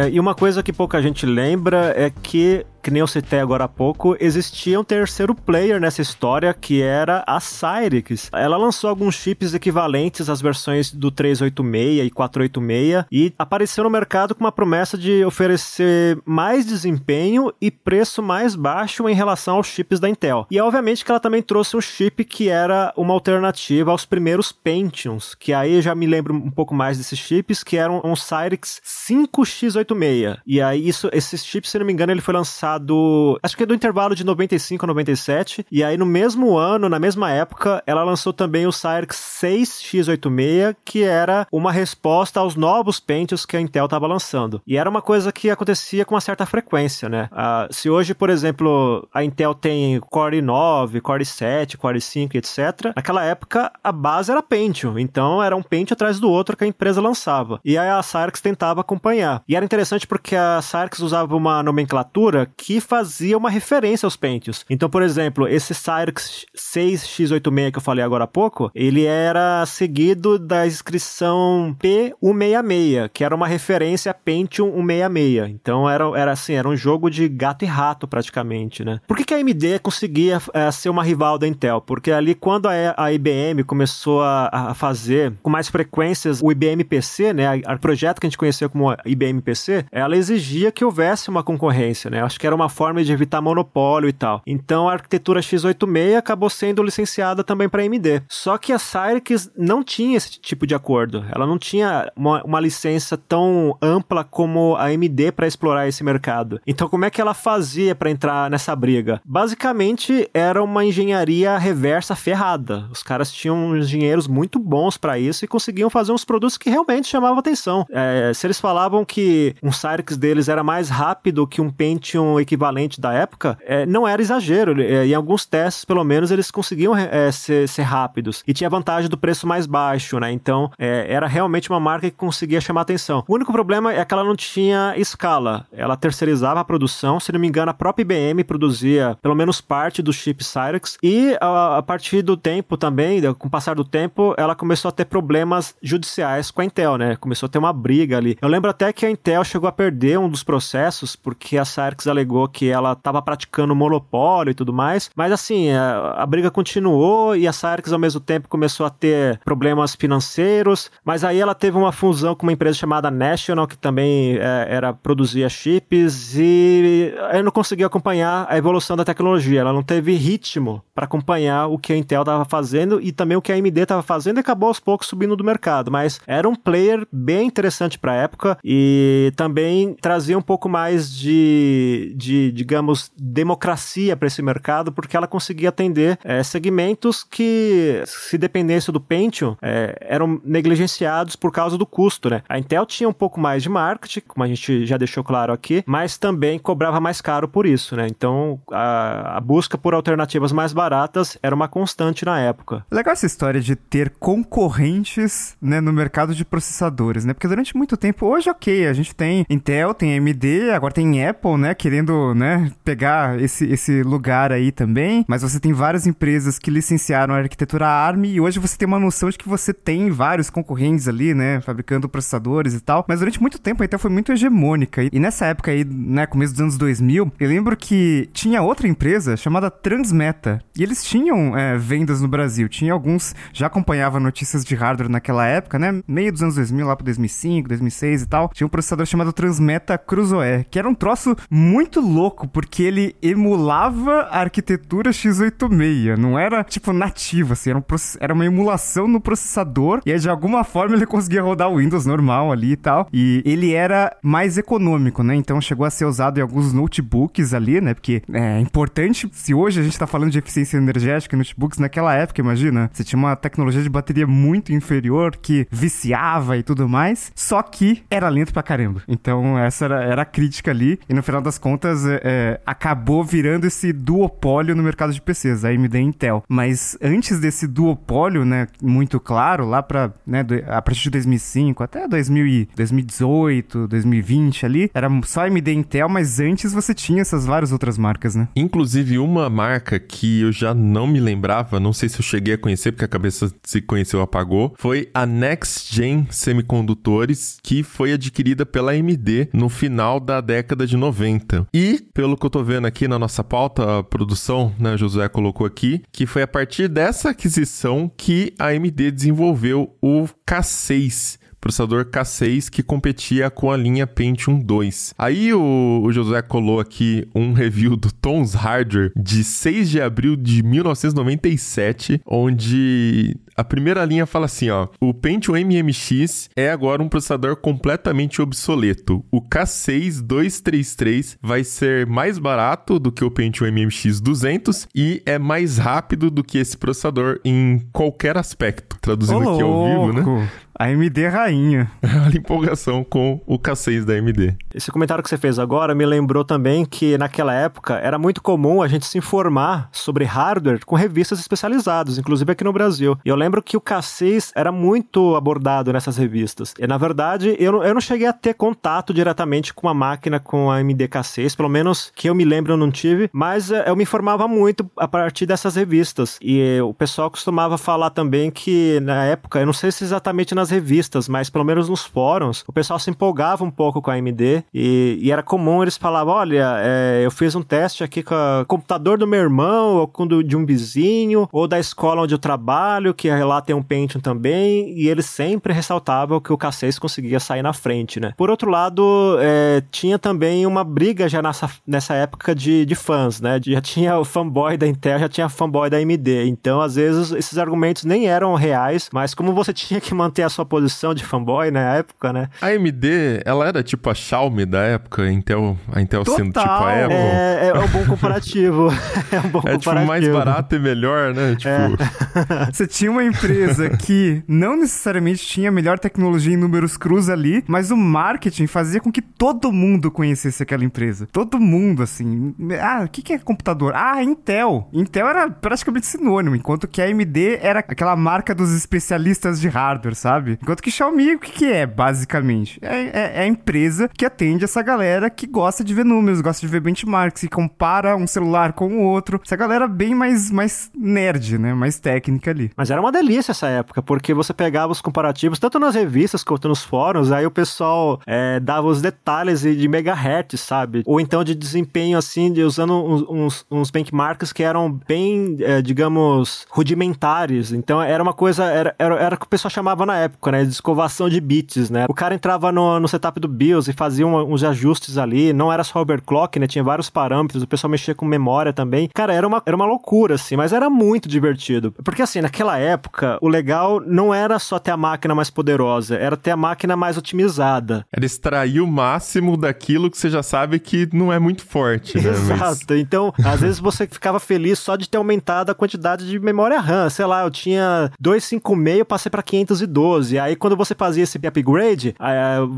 É, e uma coisa que pouca gente lembra é que que nem eu citei agora há pouco, existia um terceiro player nessa história que era a Cyrix. Ela lançou alguns chips equivalentes às versões do 386 e 486 e apareceu no mercado com uma promessa de oferecer mais desempenho e preço mais baixo em relação aos chips da Intel. E obviamente que ela também trouxe um chip que era uma alternativa aos primeiros Pentiums, que aí já me lembro um pouco mais desses chips, que eram um Cyrix 5X86. E aí isso, esses chips, se não me engano, ele foi lançado lançado, acho que é do intervalo de 95 a 97, e aí no mesmo ano, na mesma época, ela lançou também o Cyrix 6X86, que era uma resposta aos novos Pentiums que a Intel estava lançando. E era uma coisa que acontecia com uma certa frequência, né? Uh, se hoje, por exemplo, a Intel tem Core 9, Core 7, Core 5, etc., naquela época a base era Pentium, então era um Pentium atrás do outro que a empresa lançava. E aí a Cyrix tentava acompanhar. E era interessante porque a Cyrix usava uma nomenclatura que fazia uma referência aos Pentiums. Então, por exemplo, esse Cyrix 6x86 que eu falei agora há pouco, ele era seguido da inscrição P166, que era uma referência a Pentium 166. Então, era, era assim, era um jogo de gato e rato praticamente, né? Por que, que a AMD conseguia é, ser uma rival da Intel? Porque ali, quando a, a IBM começou a, a, fazer com mais frequências o IBM PC, né, o projeto que a gente conheceu como IBM PC, ela exigia que houvesse uma concorrência, né? Acho que era uma forma de evitar monopólio e tal. Então a arquitetura x86 acabou sendo licenciada também para AMD. Só que a Cyrix não tinha esse tipo de acordo. Ela não tinha uma, uma licença tão ampla como a AMD para explorar esse mercado. Então como é que ela fazia para entrar nessa briga? Basicamente era uma engenharia reversa ferrada. Os caras tinham engenheiros muito bons para isso e conseguiam fazer uns produtos que realmente chamavam atenção. É, se eles falavam que um Cyrix deles era mais rápido que um Pentium equivalente da época, é, não era exagero. É, em alguns testes, pelo menos, eles conseguiam é, ser, ser, rápidos. E tinha vantagem do preço mais baixo, né? Então, é, era realmente uma marca que conseguia chamar atenção. O único problema é que ela não tinha escala. Ela terceirizava a produção. Se não me engano, a própria IBM produzia pelo menos parte do chip Cyrix. E a, a partir do tempo também, com o passar do tempo, ela começou a ter problemas judiciais com a Intel, né? Começou a ter uma briga ali. Eu lembro até que a Intel chegou a perder um dos processos porque a Cyrix alegou que ela estava praticando monopólio e tudo mais. Mas assim, a, a, briga continuou e a Cyrix ao mesmo tempo começou a ter problemas financeiros. Mas aí ela teve uma fusão com uma empresa chamada National que também é, era produzia chips e aí não conseguiu acompanhar a evolução da tecnologia. Ela não teve ritmo para acompanhar o que a Intel estava fazendo e também o que a AMD estava fazendo e acabou aos poucos subindo do mercado. Mas era um player bem interessante para a época e também trazia um pouco mais de, de digamos, democracia para esse mercado, porque ela conseguia atender é, segmentos que, se dependesse do Pentium, é, eram negligenciados por causa do custo, né? A Intel tinha um pouco mais de marketing, como a gente já deixou claro aqui, mas também cobrava mais caro por isso, né? Então, a, a busca por alternativas mais baratas era uma constante na época. Legal essa história de ter concorrentes, né, no mercado de processadores, né? Porque durante muito tempo, hoje, ok, a gente tem Intel, tem AMD, agora tem Apple, né, querendo, né, pegar esse, esse lugar aí também, mas você tem várias empresas que licenciaram a arquitetura ARM e hoje você tem uma noção de que você tem vários concorrentes ali, né, fabricando processadores e tal, mas durante muito tempo a Intel foi muito hegemônica. E nessa época aí, né, começo dos anos 2000, eu lembro que tinha outra empresa chamada Transmeta e eles tinham é, vendas no Brasil, tinha alguns, já acompanhava notícias de hardware naquela época, né, meio dos anos 2000, lá pro 2005, 2006 e tal, tinha um processador chamado Transmeta Cruzoe, que era um troço muito louco, porque ele emulava a arquitetura x86, não era, tipo, nativo, assim, era, um, era uma emulação no processador, e aí, de alguma forma, ele conseguia rodar o Windows normal ali e tal, e ele era mais econômico, né, então chegou a ser usado em alguns notebooks ali, né, porque é importante, se hoje a gente tá falando de eficiência energética em notebooks, naquela época, imagina, você tinha uma tecnologia de bateria muito inferior, que viciava e tudo mais, só que era lento pra caramba. Então, essa era, era a crítica ali, e no final das contas, é, é, acabou virando esse duopólio no mercado de PCs, AMD e Intel. Mas antes desse duopólio, né, muito claro, lá para né, a partir de 2005 até 2000 2018, 2020 ali, era só AMD e Intel, mas antes você tinha essas várias outras marcas, né? Inclusive uma marca que eu já não me lembrava, não sei se eu cheguei a conhecer porque a cabeça se conheceu apagou, foi a Next Gen Semicondutores, que foi adquirida pela AMD no final da década de 90. E, pelo que eu tô vendo aqui na nossa pauta, a produção, né, Josué colocou aqui, que foi a partir dessa aquisição que a AMD desenvolveu o K6 processador K6 que competia com a linha Pentium 2. Aí o, o José colou aqui um review do Tom's Hardware de 6 de abril de 1997, onde a primeira linha fala assim, ó: "O Pentium MMX é agora um processador completamente obsoleto. O K6 233 vai ser mais barato do que o Pentium MMX 200 e é mais rápido do que esse processador em qualquer aspecto." Traduzindo Ô, aqui ao vivo, né? AMD rainha. Olha *laughs* a empolgação com o K6 da AMD. Esse comentário que você fez agora me lembrou também que naquela época era muito comum a gente se informar sobre hardware com revistas especializadas, inclusive aqui no Brasil. E eu lembro que o K6 era muito abordado nessas revistas. E na verdade, eu não, eu não cheguei a ter contato diretamente com a máquina com a AMD K6, pelo menos que eu me lembro eu não tive, mas eh, eu me informava muito a partir dessas revistas. E o pessoal costumava falar também que na época, eu não sei se exatamente nas revistas, mas pelo menos nos fóruns, o pessoal se empolgava um pouco com a AMD e, e era comum eles falavam: olha, é, eu fiz um teste aqui com o computador do meu irmão, ou com do, de um vizinho, ou da escola onde eu trabalho, que lá tem um Pentium também, e eles sempre ressaltavam que o K6 conseguia sair na frente, né? Por outro lado, é, tinha também uma briga já nessa, nessa época de, de fãs, né? Já tinha o fanboy da Intel, já tinha fanboy da AMD. Então, às vezes, esses argumentos nem eram reais, mas como você *laughs* tinha que manter a sua posição de fanboy na época, né? A AMD, ela era tipo a Xiaomi da época, a Intel, a Intel sendo tipo a Apple. É, é um bom comparativo. *laughs* é um bom é, comparativo. tipo mais barato e melhor, né? Tipo... É. *laughs* Você tinha uma uma empresa que não necessariamente tinha a melhor tecnologia em números cruz ali, mas o marketing fazia com que todo mundo conhecesse aquela empresa. Todo mundo, assim. Ah, o que, que é computador? Ah, Intel. Intel era praticamente sinônimo, enquanto que a AMD era aquela marca dos especialistas de hardware, sabe? Enquanto que Xiaomi, o que, que é, basicamente? É, é, é a empresa que atende essa galera que gosta de ver números, gosta de ver benchmarks, que compara um celular com o outro. Essa galera bem mais, mais nerd, né? Mais técnica ali. Mas era uma delícia essa época, porque você pegava os comparativos, tanto nas revistas quanto nos fóruns, aí o pessoal é, dava os detalhes de megahertz, sabe? Ou então de desempenho, assim, de usando uns, uns, uns benchmarks que eram bem, é, digamos, rudimentares. Então era uma coisa, era, era, era o que o pessoal chamava na época, né? De escovação de bits, né? O cara entrava no, no setup do BIOS e fazia um, uns ajustes ali, não era só overclock, né? Tinha vários parâmetros, o pessoal mexia com memória também. Cara, era uma, era uma loucura, assim, mas era muito divertido. Porque, assim, naquela época, o legal não era só ter a máquina mais poderosa, era ter a máquina mais otimizada. Era extrair o máximo daquilo que você já sabe que não é muito forte, né? *laughs* Exato. Mas... Então, às vezes você ficava feliz só de ter aumentado a quantidade de memória RAM. Sei lá, eu tinha 256, passei para 512. Aí, quando você fazia esse upgrade,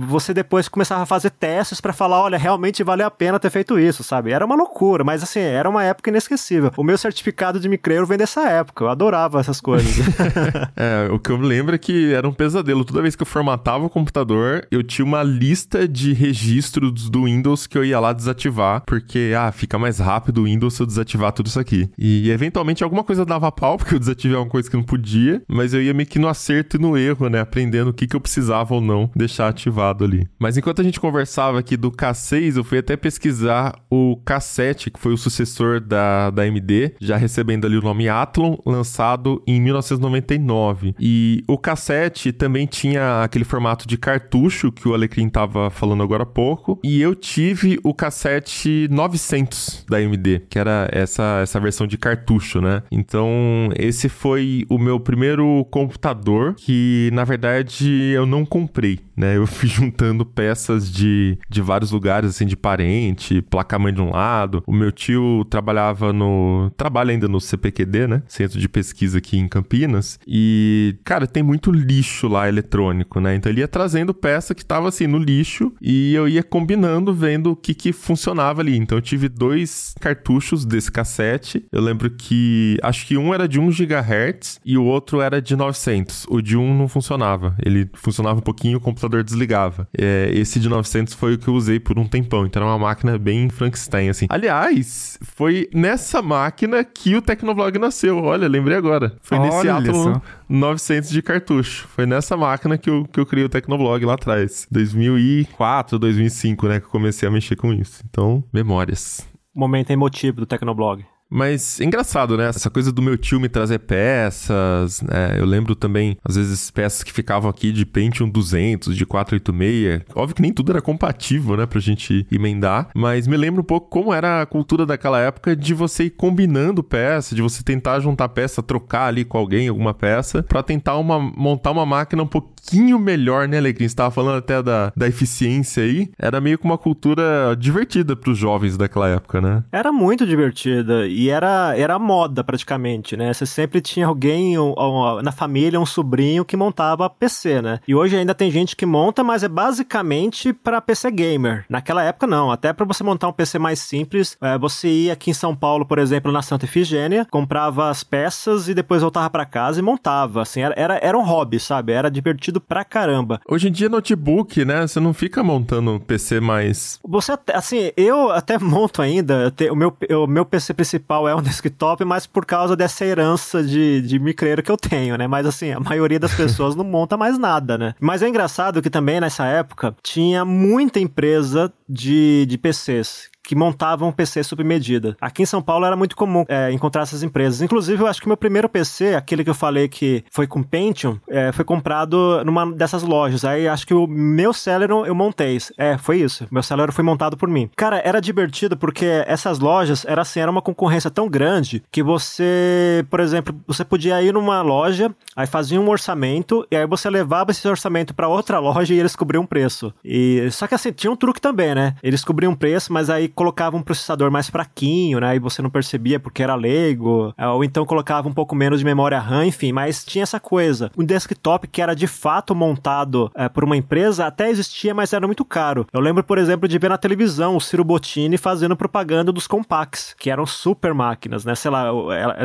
você depois começava a fazer testes para falar, olha, realmente valeu a pena ter feito isso, sabe? Era uma loucura, mas assim, era uma época inesquecível. O meu certificado de micreiro vem dessa época. Eu adorava essas coisas. *laughs* é, o que eu lembro é que era um pesadelo. Toda vez que eu formatava o computador, eu tinha uma lista de registros do Windows que eu ia lá desativar, porque, ah, fica mais rápido o Windows se eu desativar tudo isso aqui. E eventualmente alguma coisa dava pau, porque eu desativei alguma coisa que não podia, mas eu ia meio que no acerto e no erro, né? Aprendendo o que, que eu precisava ou não deixar ativado ali. Mas enquanto a gente conversava aqui do K6, eu fui até pesquisar o K7, que foi o sucessor da, da AMD, já recebendo ali o nome Athlon, lançado em 1999. E o K7 também tinha aquele formato de cartucho que o Alecrim tava falando agora há pouco. E eu tive o K7 900 da AMD, que era essa, essa versão de cartucho, né? Então, esse foi o meu primeiro computador que, na verdade, eu não comprei né? Eu fui *laughs* juntando peças de, de vários lugares, assim, de parente, placa-mãe de um lado. O meu tio trabalhava no... trabalha ainda no CPQD, né? Centro de Pesquisa aqui em Campinas. E, cara, tem muito lixo lá eletrônico, né? Então ele ia trazendo peça que tava, assim, no lixo e eu ia combinando, vendo o que que funcionava ali. Então eu tive dois cartuchos desse cassete. Eu lembro que... acho que um era de 1 GHz e o outro era de 900. O de 1 não funcionava. Ele funcionava um pouquinho, o computador desligava. É, esse de 900 foi o que eu usei por um tempão, então era uma máquina bem Frankenstein, assim. Aliás, foi nessa máquina que o Tecnoblog nasceu, olha, lembrei agora. Foi olha nesse Atom 900 de cartucho. Foi nessa máquina que eu, que eu criei o Tecnoblog lá atrás. 2004, 2005, né, que eu comecei a mexer com isso. Então, memórias. Momento emotivo do Tecnoblog. Mas é engraçado, né? Essa coisa do meu tio me trazer peças, né? Eu lembro também, às vezes, peças que ficavam aqui de Pentium 200, de 486. Óbvio que nem tudo era compatível, né? Pra gente emendar. Mas me lembro um pouco como era a cultura daquela época de você ir combinando peça, de você tentar juntar peça, trocar ali com alguém alguma peça, para tentar uma, montar uma máquina um pouquinho melhor, né, Alecrim? Você tava falando até da, da eficiência aí. Era meio que uma cultura divertida pros jovens daquela época, né? Era muito divertida. E e era, era moda praticamente, né? Você sempre tinha alguém um, um, na família, um sobrinho que montava PC, né? E hoje ainda tem gente que monta, mas é basicamente para PC gamer. Naquela época não, até para você montar um PC mais simples, é, você ia aqui em São Paulo, por exemplo, na Santa Efigênia, comprava as peças e depois voltava para casa e montava. Assim, era, era, era um hobby, sabe? Era divertido pra caramba. Hoje em dia notebook, né? Você não fica montando um PC mais. Você até, assim, eu até *laughs* monto ainda. O meu, o meu PC principal principal é um *laughs* desktop, mas por causa dessa herança de, de micreiro que eu tenho, né? Mas assim, a maioria das pessoas não monta mais nada, né? Mas é engraçado que também nessa época tinha muita empresa de, de PCs que montavam PC sob medida. Aqui em São Paulo era muito comum é, encontrar essas empresas. Inclusive, eu acho que meu primeiro PC, aquele que eu falei que foi com Pentium, é, foi comprado numa dessas lojas. Aí acho que o meu Celeron eu montei. É, foi isso. Meu Celeron foi montado por mim. Cara, era divertido porque essas lojas era assim, era uma concorrência tão grande que você, por exemplo, você podia ir numa loja, aí fazia um orçamento e aí você levava esse orçamento para outra loja e eles cobriam um preço. E só que assim, tinha um truque também, né? Eles cobriam um preço, mas aí colocava um processador mais fraquinho, né? E você não percebia porque era leigo, é, ou então colocava um pouco menos de memória RAM, enfim, mas tinha essa coisa. Um desktop que era de fato montado é, por uma empresa até existia, mas era muito caro. Eu lembro, por exemplo, de ver na televisão o Ciro Bottini fazendo propaganda dos Compacts, que eram super máquinas, né? Sei lá,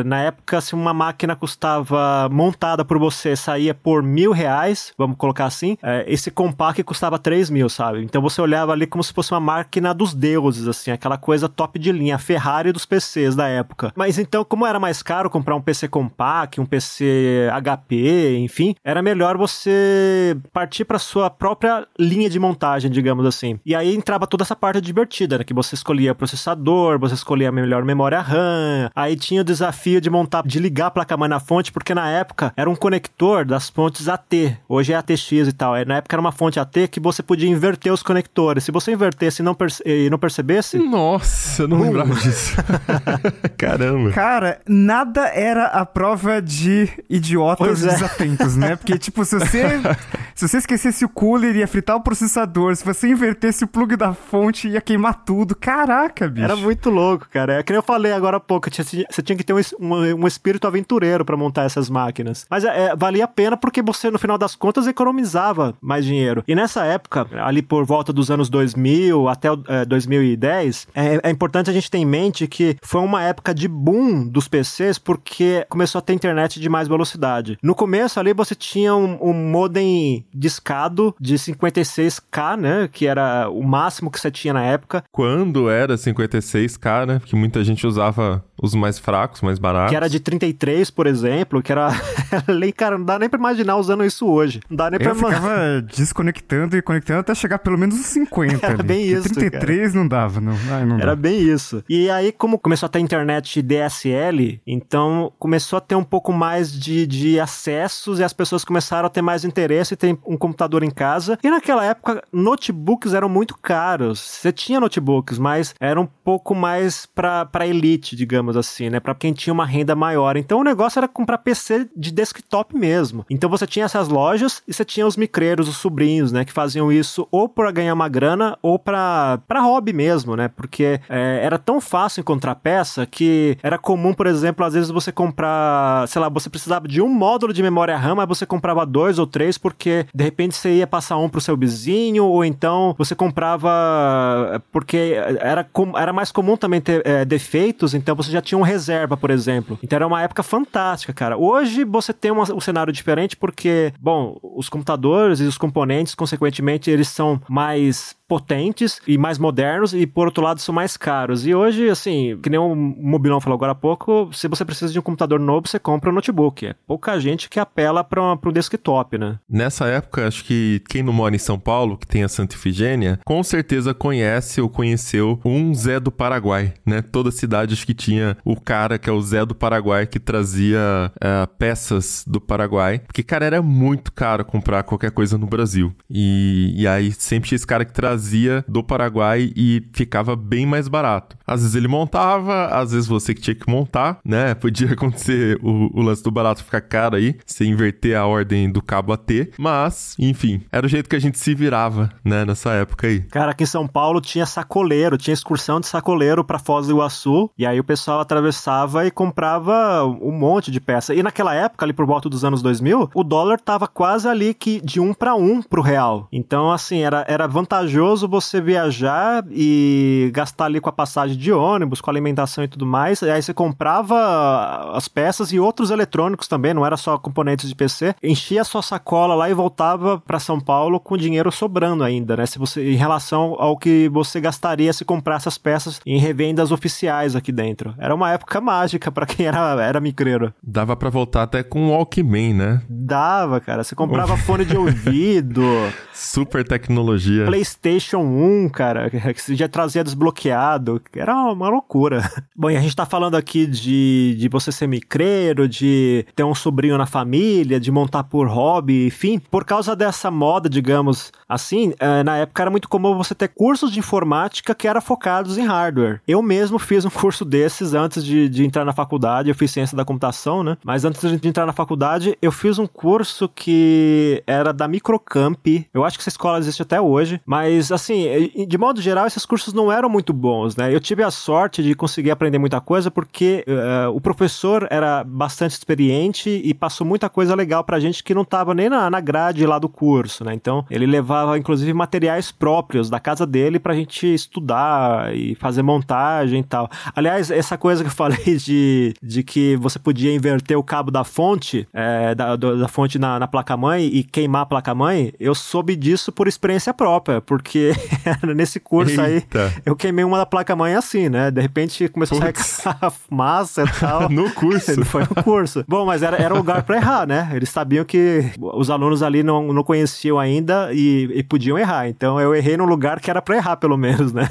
na época, se uma máquina custava montada por você saía por mil reais, vamos colocar assim, é, esse Compact custava três mil, sabe? Então você olhava ali como se fosse uma máquina dos deuses, assim, aquela coisa top de linha, a Ferrari dos PCs da época. Mas então, como era mais caro comprar um PC Compact, um PC HP, enfim, era melhor você partir para sua própria linha de montagem, digamos assim. E aí entrava toda essa parte divertida, né? Que você escolhia processador, você escolhia a melhor memória RAM, aí tinha o desafio de montar, de ligar a placa-mãe na fonte, porque na época era um conector das fontes AT, hoje é ATX e tal. Na época era uma fonte AT que você podia inverter os conectores. Se você invertesse e não, perce e não percebesse. Nossa, eu não uh. lembrava disso. *laughs* Caramba. Cara, nada era a prova de idiotas é. desatentos, né? Porque, tipo, se você, *laughs* se você esquecesse o cooler, ia fritar o processador. Se você invertesse o plug da fonte, ia queimar tudo. Caraca, bicho. Era muito louco, cara. É que nem eu falei agora há pouco. Você tinha que ter um, um, um espírito aventureiro para montar essas máquinas. Mas é, valia a pena porque você, no final das contas, economizava mais dinheiro. E nessa época, ali por volta dos anos 2000 até é, 2010, é, é importante a gente ter em mente que foi uma época de boom dos PCs porque começou a ter internet de mais velocidade. No começo ali você tinha um, um modem discado de 56k, né? Que era o máximo que você tinha na época. Quando era 56k, né? Porque muita gente usava os mais fracos, mais baratos. Que era de 33, por exemplo, que era. *laughs* cara, não dá nem pra imaginar usando isso hoje. Não dá nem eu pra. Eu ficava desconectando e conectando até chegar pelo menos uns 50. *laughs* Era ali. bem isso. 33 cara. não dava, não. Ai, não era bem isso. E aí, como começou a ter internet DSL, então começou a ter um pouco mais de, de acessos e as pessoas começaram a ter mais interesse em ter um computador em casa. E naquela época, notebooks eram muito caros. Você tinha notebooks, mas era um pouco mais pra elite, digamos digamos assim, né? Para quem tinha uma renda maior. Então o negócio era comprar PC de desktop mesmo. Então você tinha essas lojas e você tinha os micreiros, os sobrinhos, né? Que faziam isso ou para ganhar uma grana ou para hobby mesmo, né? Porque é, era tão fácil encontrar peça que era comum, por exemplo, às vezes você comprar, sei lá, você precisava de um módulo de memória RAM, mas você comprava dois ou três porque de repente você ia passar um pro seu vizinho ou então você comprava porque era, era mais comum também ter é, defeitos, então você já já tinham reserva, por exemplo. Então era uma época fantástica, cara. Hoje você tem uma, um cenário diferente porque, bom, os computadores e os componentes, consequentemente, eles são mais potentes e mais modernos e, por outro lado, são mais caros. E hoje, assim, que nem o Mobilão falou agora há pouco, se você precisa de um computador novo, você compra um notebook. É pouca gente que apela para o desktop, né? Nessa época, acho que quem não mora em São Paulo, que tem a Santa Ifigênia, com certeza conhece ou conheceu um Zé do Paraguai, né? Toda cidade acho que tinha o cara que é o Zé do Paraguai que trazia uh, peças do Paraguai, porque, cara, era muito caro comprar qualquer coisa no Brasil. E, e aí sempre tinha esse cara que trazia trazia do Paraguai e ficava bem mais barato. Às vezes ele montava, às vezes você que tinha que montar, né? *laughs* Podia acontecer o, o lance do barato ficar caro aí, você inverter a ordem do cabo a T, mas, enfim, era o jeito que a gente se virava, né, nessa época aí. Cara, aqui em São Paulo tinha sacoleiro, tinha excursão de sacoleiro para Foz do Iguaçu, e aí o pessoal atravessava e comprava um monte de peça. E naquela época, ali por volta dos anos 2000, o dólar tava quase ali que de um para um pro real. Então, assim, era, era vantajoso você viajar e gastar ali com a passagem de ônibus, com alimentação e tudo mais. E aí você comprava as peças e outros eletrônicos também, não era só componentes de PC. Enchia a sua sacola lá e voltava para São Paulo com dinheiro sobrando ainda, né? Se você, em relação ao que você gastaria se comprasse as peças em revendas oficiais aqui dentro. Era uma época mágica para quem era, era micreiro. Dava para voltar até com o Walkman, né? Dava, cara. Você comprava fone de ouvido. *laughs* Super tecnologia. PlayStation PlayStation 1, cara, *laughs* que já trazia desbloqueado. Era uma loucura. *laughs* Bom, e a gente tá falando aqui de, de você ser micreiro, de ter um sobrinho na família, de montar por hobby, enfim. Por causa dessa moda, digamos assim, eh, na época era muito comum você ter cursos de informática que eram focados em hardware. Eu mesmo fiz um curso desses antes de, de entrar na faculdade, eu fiz ciência da computação, né? Mas antes de entrar na faculdade, eu fiz um curso que era da Microcamp. Eu acho que essa escola existe até hoje, mas assim, de modo geral, esses cursos não eram muito bons, né? Eu tive a sorte de conseguir aprender muita coisa porque uh, o professor era bastante experiente e passou muita coisa legal pra gente que não tava nem na, na grade lá do curso, né? Então, ele levava, inclusive, materiais próprios da casa dele pra gente estudar e fazer montagem e tal. Aliás, essa coisa que eu *laughs* falei de, de que você podia inverter o cabo da fonte, é, da, da fonte na, na placa-mãe e queimar a placa-mãe, eu soube disso por experiência própria, porque *laughs* nesse curso Eita. aí eu queimei uma da placa-mãe assim, né? De repente começou Puts. a sair fumaça e tal. *laughs* no curso. *laughs* Foi no curso. Bom, mas era, era um lugar pra errar, né? Eles sabiam que os alunos ali não, não conheciam ainda e, e podiam errar. Então eu errei num lugar que era pra errar, pelo menos, né?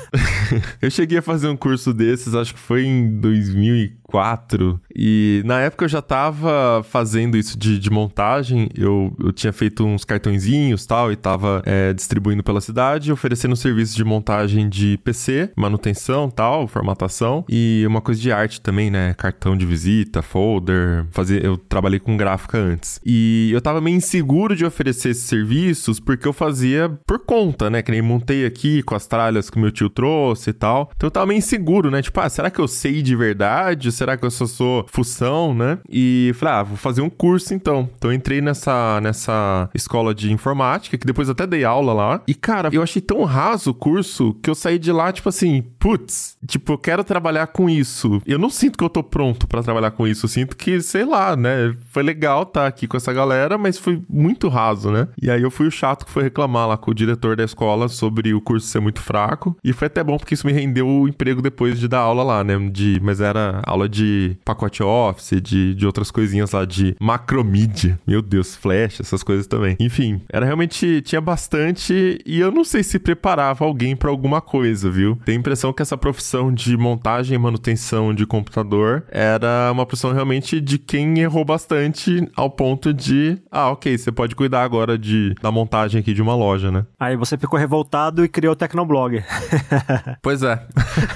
eu cheguei a fazer um curso desses, acho que foi em 2004. E na época eu já tava fazendo isso de, de montagem. Eu, eu tinha feito uns cartõezinhos tal, e tava é, distribuindo pela cidade, oferecendo serviços de montagem de PC, manutenção tal, formatação e uma coisa de arte também, né? Cartão de visita, folder. Fazer, eu trabalhei com gráfica antes. E eu tava meio inseguro de oferecer esses serviços porque eu fazia por conta, né? Que nem montei aqui com as tralhas que meu tio trouxe e tal. Então eu tava meio inseguro, né? Tipo, ah, será que eu sei de verdade? Será que eu só sou função, né? E falei, ah, vou fazer um curso então. Então eu entrei nessa, nessa escola de informática, que depois até dei aula lá. E, cara, eu achei tão raso o curso que eu saí de lá, tipo assim, putz, tipo, eu quero trabalhar com isso. Eu não sinto que eu tô pronto para trabalhar com isso. Eu sinto que, sei lá, né? Foi legal estar tá aqui com essa galera, mas foi muito raso, né? E aí eu fui o chato que foi reclamar lá com o diretor da escola sobre o curso ser muito fraco. E foi até bom porque isso me rendeu o emprego depois de dar aula lá, né? De, mas era aula de pacote Office, de, de outras coisinhas lá, de macromídia. Meu Deus, Flash, essas coisas também. Enfim, era realmente, tinha bastante e eu não sei se preparava alguém para alguma coisa, viu? Tenho a impressão que essa profissão de montagem e manutenção de computador era uma profissão realmente de quem errou bastante ao ponto de, ah, ok, você pode cuidar agora de, da montagem aqui de uma loja, né? Aí você ficou revoltado e criou o Tecnoblog. *laughs* pois é.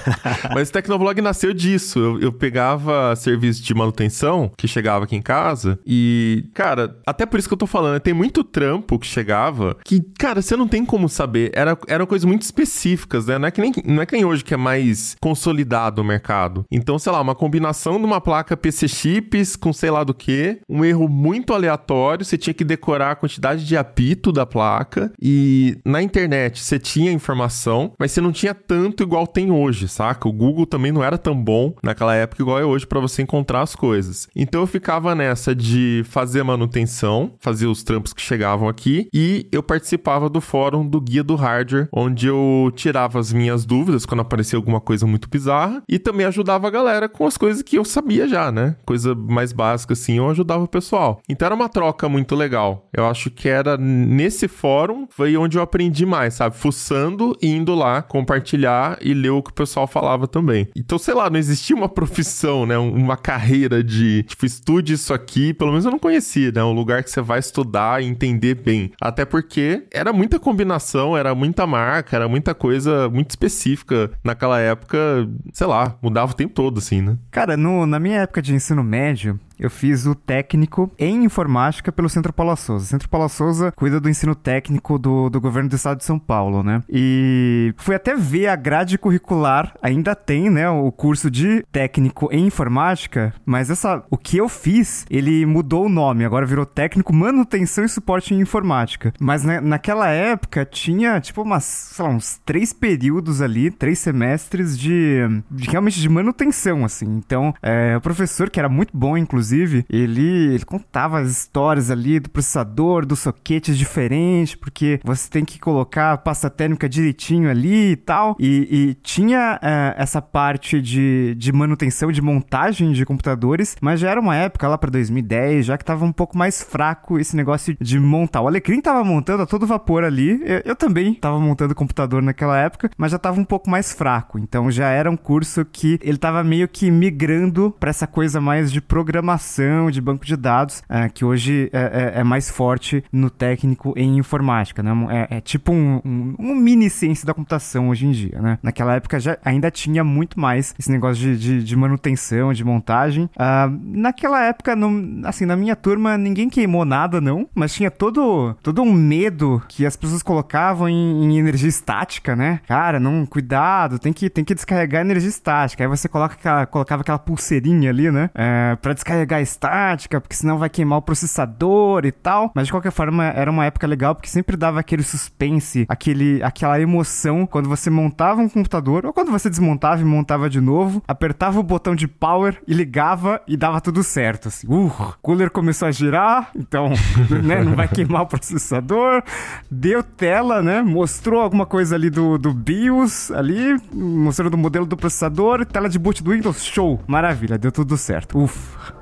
*laughs* Mas o Tecnoblog nasceu disso. Eu, eu pegava serviço de manutenção que chegava aqui em casa e, cara, até por isso que eu tô falando, tem muito trampo que chegava que, cara, você não tem como saber. Era, eram coisas muito específicas, né? Não é que nem não é que nem hoje que é mais consolidado o mercado. Então, sei lá, uma combinação de uma placa PC chips com sei lá do que, um erro muito aleatório, você tinha que decorar a quantidade de apito da placa e na internet você tinha informação, mas você não tinha tanto igual tem hoje, saca? O Google também não era tão bom naquela época igual é hoje para você encontrar as coisas. Então eu ficava nessa de fazer manutenção, fazer os trampos que chegavam aqui e eu participava do fórum do Guia do Hardware, onde eu tirava as minhas dúvidas quando aparecia alguma coisa muito bizarra e também ajudava a galera com as coisas que eu sabia já, né? Coisa mais básica assim, eu ajudava o pessoal. Então era uma troca muito legal. Eu acho que era nesse fórum foi onde eu aprendi mais, sabe? Fuçando e indo lá compartilhar e ler o que o pessoal falava também. Então, sei lá, não existia uma *laughs* profissão, né? Uma carreira de, tipo, estude isso aqui. Pelo menos eu não conhecia, né? Um lugar que você vai estudar e entender bem. Até porque era muita combinação, era muita marca, era muita coisa muito específica naquela época. Sei lá, mudava o tempo todo, assim, né? Cara, no, na minha época de ensino médio, eu fiz o técnico em informática pelo Centro Paula Souza. O Centro Paula Souza cuida do ensino técnico do, do governo do estado de São Paulo, né? E fui até ver a grade curricular, ainda tem, né, o curso de técnico em informática, mas essa, o que eu fiz, ele mudou o nome, agora virou técnico manutenção e suporte em informática. Mas na, naquela época tinha, tipo, umas, sei lá, uns três períodos ali, três semestres de, de realmente de manutenção, assim. Então, é, o professor, que era muito bom, inclusive, inclusive, ele, ele contava as histórias ali do processador, dos soquetes diferentes, porque você tem que colocar a pasta térmica direitinho ali e tal. E, e tinha uh, essa parte de, de manutenção, de montagem de computadores, mas já era uma época lá para 2010, já que tava um pouco mais fraco esse negócio de montar. O Alecrim tava montando a todo vapor ali, eu, eu também tava montando computador naquela época, mas já tava um pouco mais fraco. Então já era um curso que ele tava meio que migrando para essa coisa mais de programação informação, de banco de dados, é, que hoje é, é, é, mais forte no técnico em informática, né? É, é tipo um, um, um, mini ciência da computação hoje em dia, né? Naquela época já ainda tinha muito mais esse negócio de, de, de manutenção, de montagem. Uh, naquela época, no, assim, na minha turma, ninguém queimou nada, não, mas tinha todo, todo um medo que as pessoas colocavam em, em energia estática, né? Cara, não, cuidado, tem que, tem que descarregar energia estática. Aí você coloca aquela, colocava aquela pulseirinha ali, né? É, pra descarregar a estática, porque senão vai queimar o processador e tal. Mas de qualquer forma, era uma época legal, porque sempre dava aquele suspense, aquele, aquela emoção quando você montava um computador, ou quando você desmontava e montava de novo, apertava o botão de power e ligava e dava tudo certo. Assim, uh, cooler começou a girar, então *laughs* né, não vai queimar o processador. Deu tela, né? Mostrou alguma coisa ali do, do BIOS, ali, mostrando o modelo do processador, tela de boot do Windows, show, maravilha, deu tudo certo. Ufa.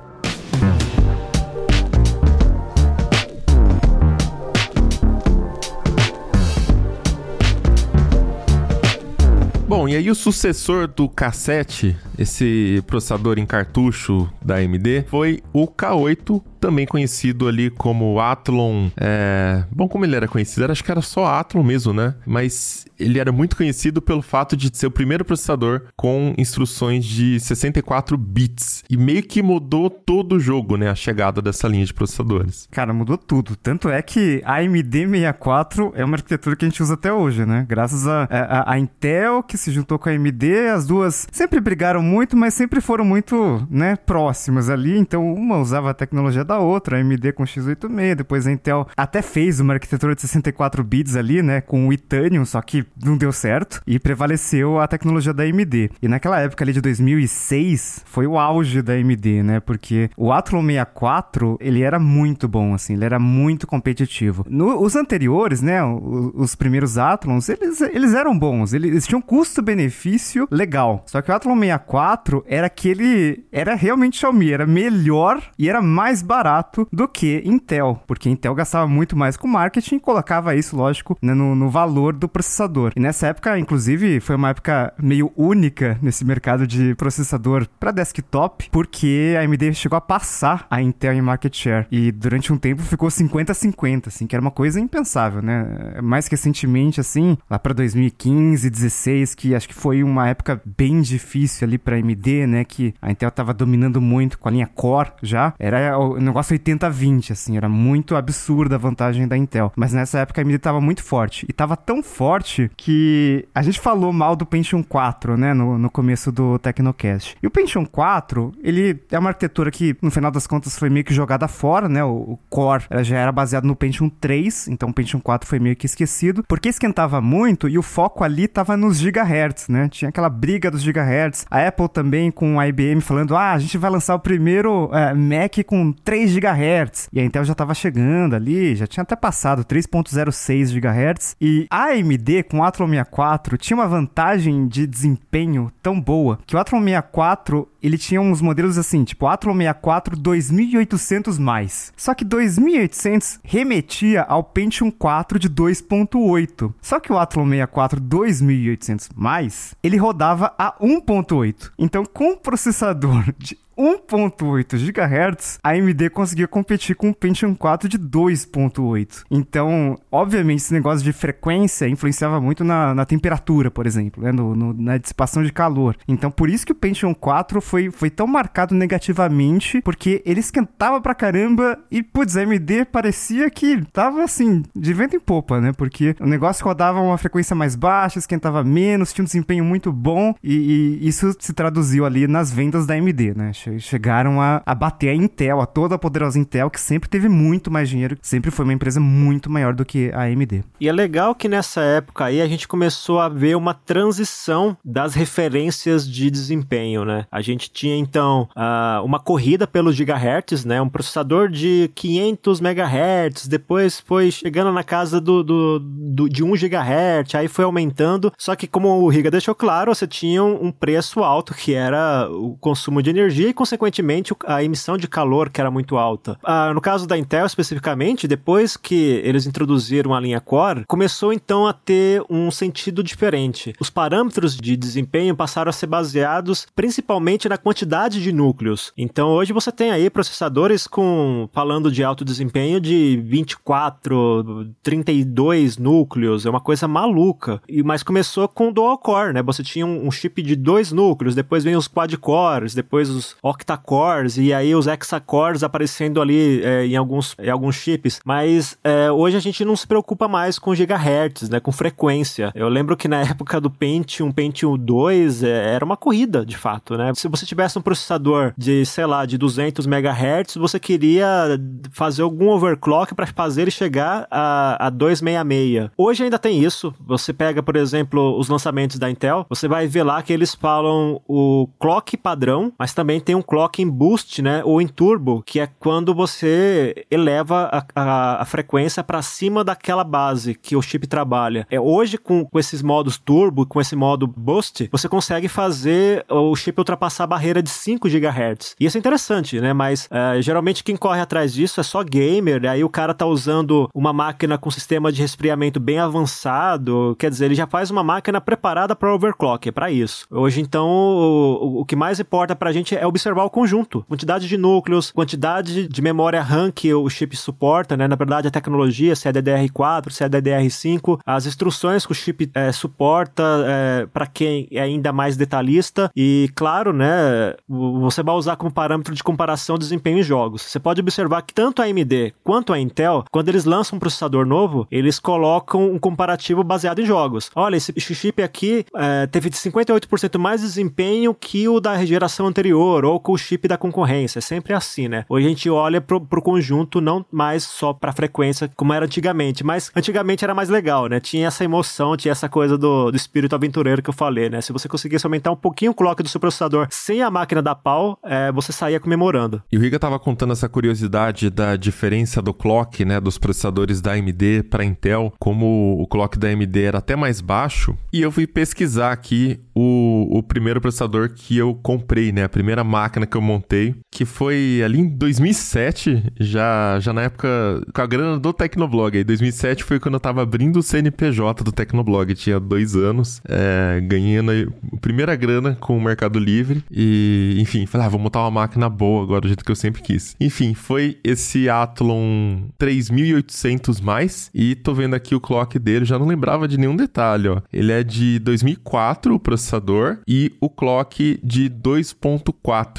Bom, e aí o sucessor do cassete, esse processador em cartucho da AMD, foi o K8 também conhecido ali como Athlon. É... Bom, como ele era conhecido, acho que era só Athlon mesmo, né? Mas ele era muito conhecido pelo fato de ser o primeiro processador com instruções de 64 bits. E meio que mudou todo o jogo, né? A chegada dessa linha de processadores. Cara, mudou tudo. Tanto é que a AMD 64 é uma arquitetura que a gente usa até hoje, né? Graças a, a, a Intel, que se juntou com a AMD, as duas sempre brigaram muito, mas sempre foram muito, né, próximas ali. Então, uma usava a tecnologia da outra, AMD com x86, depois a Intel até fez uma arquitetura de 64 bits ali, né, com o Itanium, só que não deu certo e prevaleceu a tecnologia da AMD. E naquela época ali de 2006 foi o auge da AMD, né, porque o Athlon 64, ele era muito bom assim, ele era muito competitivo. No, os anteriores, né, os, os primeiros Athlons, eles, eles eram bons, eles, eles tinham custo-benefício legal. Só que o Athlon 64 era aquele era realmente Xiaomi, era melhor e era mais barato barato do que Intel, porque Intel gastava muito mais com marketing e colocava isso, lógico, né, no, no valor do processador. E nessa época, inclusive, foi uma época meio única nesse mercado de processador para desktop, porque a AMD chegou a passar a Intel em market share e durante um tempo ficou 50-50, assim, que era uma coisa impensável, né? Mais recentemente, assim, lá para 2015, 16, que acho que foi uma época bem difícil ali para AMD, né? Que a Intel tava dominando muito com a linha Core já. Era negócio 80-20, assim, era muito absurda a vantagem da Intel. Mas nessa época a AMD tava muito forte. E tava tão forte que a gente falou mal do Pentium 4, né, no, no começo do Tecnocast. E o Pentium 4, ele é uma arquitetura que, no final das contas, foi meio que jogada fora, né, o, o Core já era baseado no Pentium 3, então o Pentium 4 foi meio que esquecido, porque esquentava muito e o foco ali tava nos gigahertz, né, tinha aquela briga dos gigahertz. A Apple também com a IBM falando, ah, a gente vai lançar o primeiro é, Mac com 3 GHz. E a Intel já estava chegando ali, já tinha até passado 3.06 GHz. E a AMD com o Athlon 64 tinha uma vantagem de desempenho tão boa que o Athlon 64 ele tinha uns modelos assim, tipo Athlon 64 2800 mais. Só que 2800 remetia ao Pentium 4 de 2.8. Só que o Athlon 64 2800 mais, ele rodava a 1.8. Então, com um processador de 1.8 GHz, a AMD conseguia competir com o Pentium 4 de 2.8. Então, obviamente, esse negócio de frequência influenciava muito na, na temperatura, por exemplo, né? no, no, na dissipação de calor. Então, por isso que o Pentium 4 foi, foi tão marcado negativamente, porque ele esquentava pra caramba e, putz, a AMD parecia que tava assim, de vento em popa, né? Porque o negócio rodava uma frequência mais baixa, esquentava menos, tinha um desempenho muito bom e, e isso se traduziu ali nas vendas da AMD, né? Chegaram a, a bater a Intel, a toda a poderosa Intel, que sempre teve muito mais dinheiro, sempre foi uma empresa muito maior do que a AMD. E é legal que nessa época aí a gente começou a ver uma transição das referências de desempenho, né? A gente tinha então uh, uma corrida pelos gigahertz, né? Um processador de 500 megahertz, depois foi chegando na casa do, do, do de 1 gigahertz, aí foi aumentando. Só que como o Riga deixou claro, você tinha um preço alto que era o consumo de energia consequentemente, a emissão de calor que era muito alta. Ah, no caso da Intel especificamente, depois que eles introduziram a linha Core, começou então a ter um sentido diferente. Os parâmetros de desempenho passaram a ser baseados principalmente na quantidade de núcleos. Então hoje você tem aí processadores com, falando de alto desempenho, de 24, 32 núcleos, é uma coisa maluca. E, mas começou com dual core, né? Você tinha um, um chip de dois núcleos, depois vem os quad cores, depois os octa cores, e aí os hexa-cores aparecendo ali é, em, alguns, em alguns chips. Mas é, hoje a gente não se preocupa mais com gigahertz, né? Com frequência. Eu lembro que na *laughs* época do Pentium, Pentium 2, é, era uma corrida, de fato, né? Se você tivesse um processador de, sei lá, de 200 MHz, você queria fazer algum overclock para fazer ele chegar a, a 266. Hoje ainda tem isso. Você pega, por exemplo, os lançamentos da Intel, você vai ver lá que eles falam o clock padrão, mas também tem um clock em boost, né? Ou em turbo, que é quando você eleva a, a, a frequência para cima daquela base que o chip trabalha. É hoje com, com esses modos turbo, com esse modo boost, você consegue fazer o chip ultrapassar a barreira de 5 GHz. E isso é interessante, né? Mas uh, geralmente quem corre atrás disso é só gamer, aí o cara tá usando uma máquina com sistema de resfriamento bem avançado, quer dizer, ele já faz uma máquina preparada para overclock, é para isso. Hoje então o, o que mais importa pra gente é observar o conjunto, quantidade de núcleos, quantidade de memória RAM que o chip suporta, né? Na verdade a tecnologia, se é DDR4, se é DDR5, as instruções que o chip é, suporta é, para quem é ainda mais detalhista e claro, né, você vai usar como parâmetro de comparação desempenho em jogos. Você pode observar que tanto a AMD quanto a Intel, quando eles lançam um processador novo, eles colocam um comparativo baseado em jogos. Olha, esse chip aqui é, teve 58% mais desempenho que o da geração anterior ou com o chip da concorrência. É sempre assim, né? Hoje a gente olha pro, pro conjunto, não mais só pra frequência como era antigamente, mas antigamente era mais legal, né? Tinha essa emoção, tinha essa coisa do, do espírito aventureiro que eu falei, né? Se você conseguisse aumentar um pouquinho o clock do seu processador sem a máquina da pau, é, você saía comemorando. E o Riga tava contando essa curiosidade da diferença do clock, né, dos processadores da AMD para Intel, como o clock da AMD era até mais baixo, e eu fui pesquisar aqui o, o primeiro processador que eu comprei, né, a primeira máquina que eu montei, que foi ali em 2007, já, já na época com a grana do Tecnoblog. Aí 2007 foi quando eu tava abrindo o CNPJ do Tecnoblog, tinha dois anos, é, ganhando a primeira grana com o Mercado Livre e, enfim, falei, ah, vou montar uma máquina boa agora, do jeito que eu sempre quis. Enfim, foi esse Athlon 3800 mais e tô vendo aqui o clock dele, já não lembrava de nenhum detalhe, ó. Ele é de 2004 o processador e o clock de 2.4,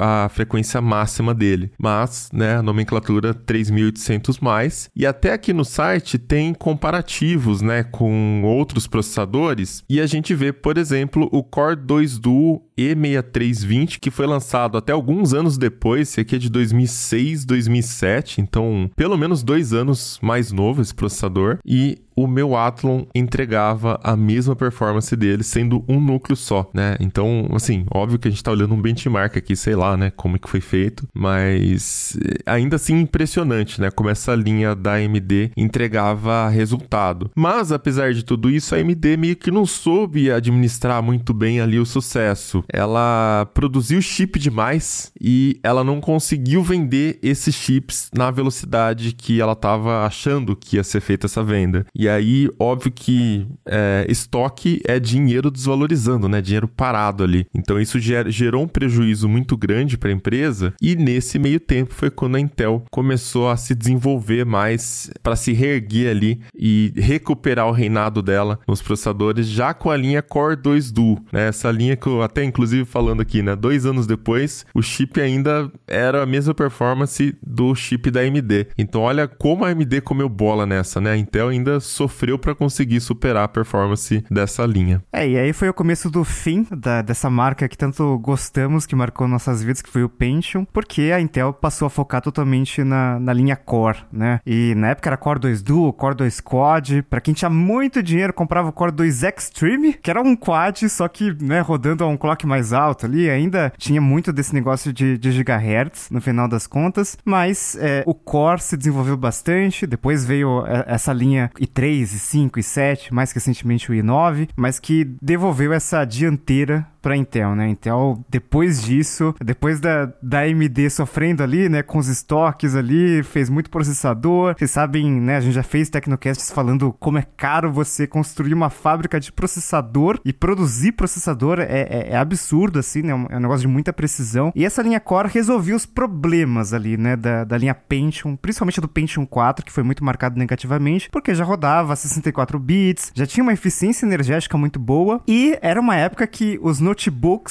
a frequência máxima dele. Mas, né, a nomenclatura 3800 mais. E até aqui no site tem comparativos, né, com outros processadores e a gente vê, por exemplo, o Core 2 Duo E6320, que foi lançado até alguns anos depois, esse aqui é de 2006, 2007, então pelo menos dois anos mais novo esse processador, e o meu Athlon entregava a mesma performance dele, sendo um núcleo só, né? Então, assim, óbvio que a gente tá olhando um benchmark aqui, sei lá, né, como é que foi feito, mas eh, ainda assim impressionante, né, como essa linha da AMD entregava resultado. Mas, apesar de tudo isso, a AMD meio que não soube administrar muito bem ali o sucesso. Ela produziu chip demais e ela não conseguiu vender esses chips na velocidade que ela estava achando que ia ser feita essa venda. E aí, óbvio que é, estoque é dinheiro desvalorizando, né? Dinheiro parado ali. Então isso ger gerou um prejuízo muito grande para a empresa. E nesse meio tempo foi quando a Intel começou a se desenvolver mais para se reerguer ali e recuperar o reinado dela nos processadores, já com a linha Core 2 Duo, né? Essa linha que eu até inclusive falando aqui, né? Dois anos depois, o chip ainda era a mesma performance do chip da AMD. Então olha como a AMD comeu bola nessa, né? A Intel ainda sofreu para conseguir superar a performance dessa linha. É, e aí foi o começo do fim da, dessa marca que tanto gostamos, que marcou nossas vidas, que foi o Pentium, porque a Intel passou a focar totalmente na, na linha Core, né? E na época era Core 2 Duo, Core 2 Quad, para quem tinha muito dinheiro comprava o Core 2 Extreme, que era um quad, só que, né, rodando a um clock mais alto ali, ainda tinha muito desse negócio de, de gigahertz, no final das contas, mas é, o Core se desenvolveu bastante, depois veio é, essa linha i3, i5, i7, mais recentemente o i9, mas que devolveu essa dianteira para Intel, né? Intel, depois disso, depois da, da AMD sofrendo ali, né, com os estoques ali, fez muito processador. Vocês sabem, né, a gente já fez Tecnocasts falando como é caro você construir uma fábrica de processador e produzir processador é, é, é absurdo, assim, né? É um negócio de muita precisão. E essa linha Core resolvia os problemas ali, né, da, da linha Pentium, principalmente do Pentium 4, que foi muito marcado negativamente, porque já rodava 64 bits, já tinha uma eficiência energética muito boa e era uma época que os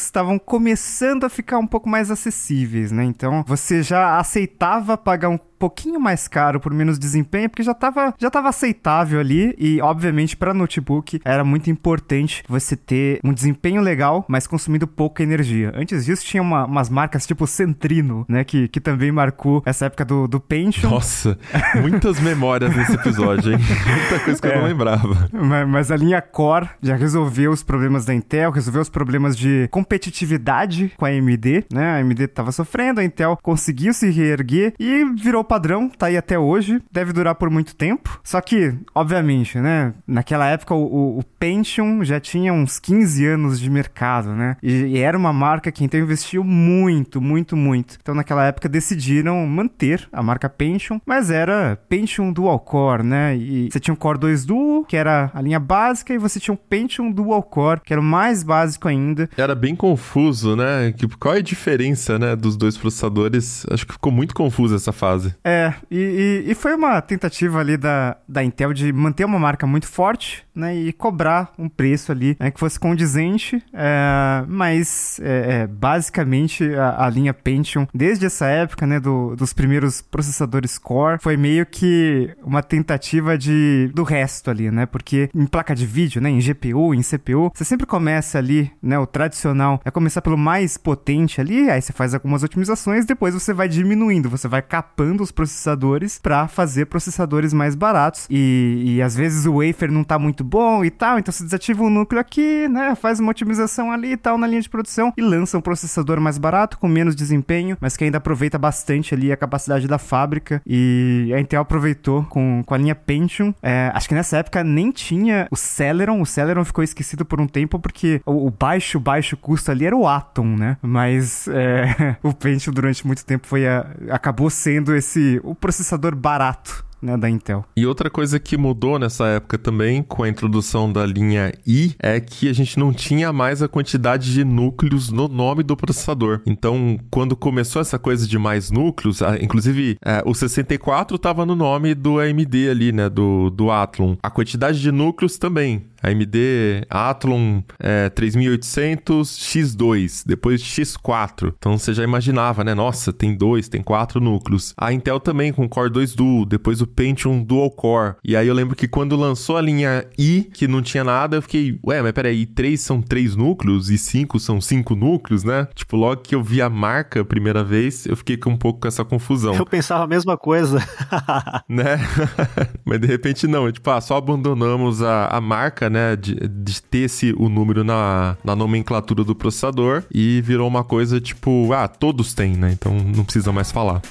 estavam começando a ficar um pouco mais acessíveis, né? Então você já aceitava pagar um pouquinho mais caro por menos desempenho, porque já estava já tava aceitável ali e obviamente para notebook era muito importante você ter um desempenho legal, mas consumindo pouca energia. Antes disso tinha uma, umas marcas tipo Centrino, né, que, que também marcou essa época do, do Pentium. Nossa, muitas memórias nesse episódio, hein? *laughs* Muita coisa que é, eu não é. lembrava. Mas, mas, a linha Core já resolveu os problemas da Intel, resolveu os problemas de competitividade com a AMD, né? A AMD estava sofrendo, a Intel conseguiu se reerguer e virou padrão, tá aí até hoje, deve durar por muito tempo. Só que, obviamente, né, naquela época o, o Pentium já tinha uns 15 anos de mercado, né? E, e era uma marca que então investiu muito, muito, muito. Então naquela época decidiram manter a marca Pentium, mas era Pentium Dual Core, né? E você tinha um Core 2 Duo, que era a linha básica, e você tinha um Pentium Dual Core, que era o mais básico ainda. Era bem confuso, né? Qual é a diferença, né, dos dois processadores? Acho que ficou muito confusa essa fase. É, e, e, e, foi uma tentativa ali da, da Intel de manter uma marca muito forte, né, e cobrar um preço ali né, que fosse condizente, é, mas é, é, basicamente a, a, linha Pentium, desde essa época, né, do, dos primeiros processadores Core, foi meio que uma tentativa de do resto ali, né, porque em placa de vídeo, né, em GPU, em CPU, você sempre começa ali, né, o tradicional é começar pelo mais potente ali, aí você faz algumas otimizações, depois você vai diminuindo, você vai capando os processadores para fazer processadores mais baratos. E, e às vezes o wafer não tá muito bom e tal, então você desativa um núcleo aqui, né? Faz uma otimização ali e tal na linha de produção e lança um processador mais barato, com menos desempenho, mas que ainda aproveita bastante ali a capacidade da fábrica. E a Intel aproveitou com, com a linha Pentium. É, acho que nessa época nem tinha o Celeron. O Celeron ficou esquecido por um tempo porque o, o baixo, baixo custo ali era o Atom, né? Mas é, *laughs* o Pentium durante muito tempo foi a, acabou sendo esse o processador barato né, da Intel. E outra coisa que mudou nessa época também, com a introdução da linha i, é que a gente não tinha mais a quantidade de núcleos no nome do processador. Então, quando começou essa coisa de mais núcleos, inclusive é, o 64 estava no nome do AMD ali, né, do, do Athlon. A quantidade de núcleos também. AMD Athlon é, 3800 X2, depois X4. Então você já imaginava, né? Nossa, tem dois, tem quatro núcleos. A Intel também com Core 2 Duo, depois o Pentium Dual Core. E aí eu lembro que quando lançou a linha i, que não tinha nada, eu fiquei, ué, mas peraí, 3 são três núcleos e 5 são cinco núcleos, né? Tipo, logo que eu vi a marca a primeira vez, eu fiquei com um pouco com essa confusão. Eu pensava a mesma coisa. *laughs* né? *laughs* mas de repente não, tipo, ah, só abandonamos a, a marca, né? De, de ter esse, o número na, na nomenclatura do processador e virou uma coisa tipo, ah, todos têm, né? Então não precisa mais falar.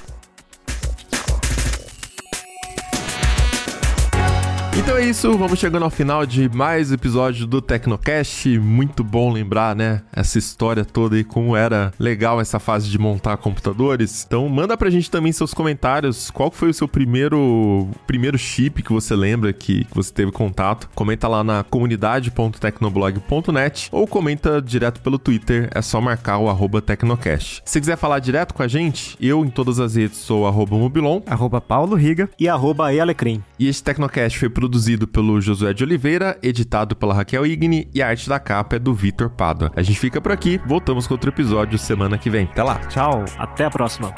Então é isso, vamos chegando ao final de mais episódio do Tecnocast. Muito bom lembrar, né, essa história toda e como era legal essa fase de montar computadores. Então manda pra gente também seus comentários. Qual foi o seu primeiro primeiro chip que você lembra que, que você teve contato? Comenta lá na comunidade.tecnoblog.net ou comenta direto pelo Twitter, é só marcar o arroba Tecnocast. Se quiser falar direto com a gente, eu em todas as redes sou arroba Mobilon, arroba Paulo Riga e arroba Ealecrim. E este Tecnocast foi produzido produzido pelo Josué de Oliveira, editado pela Raquel Igni e a arte da capa é do Vitor Pádua. A gente fica por aqui, voltamos com outro episódio semana que vem. Até lá. Tchau, até a próxima.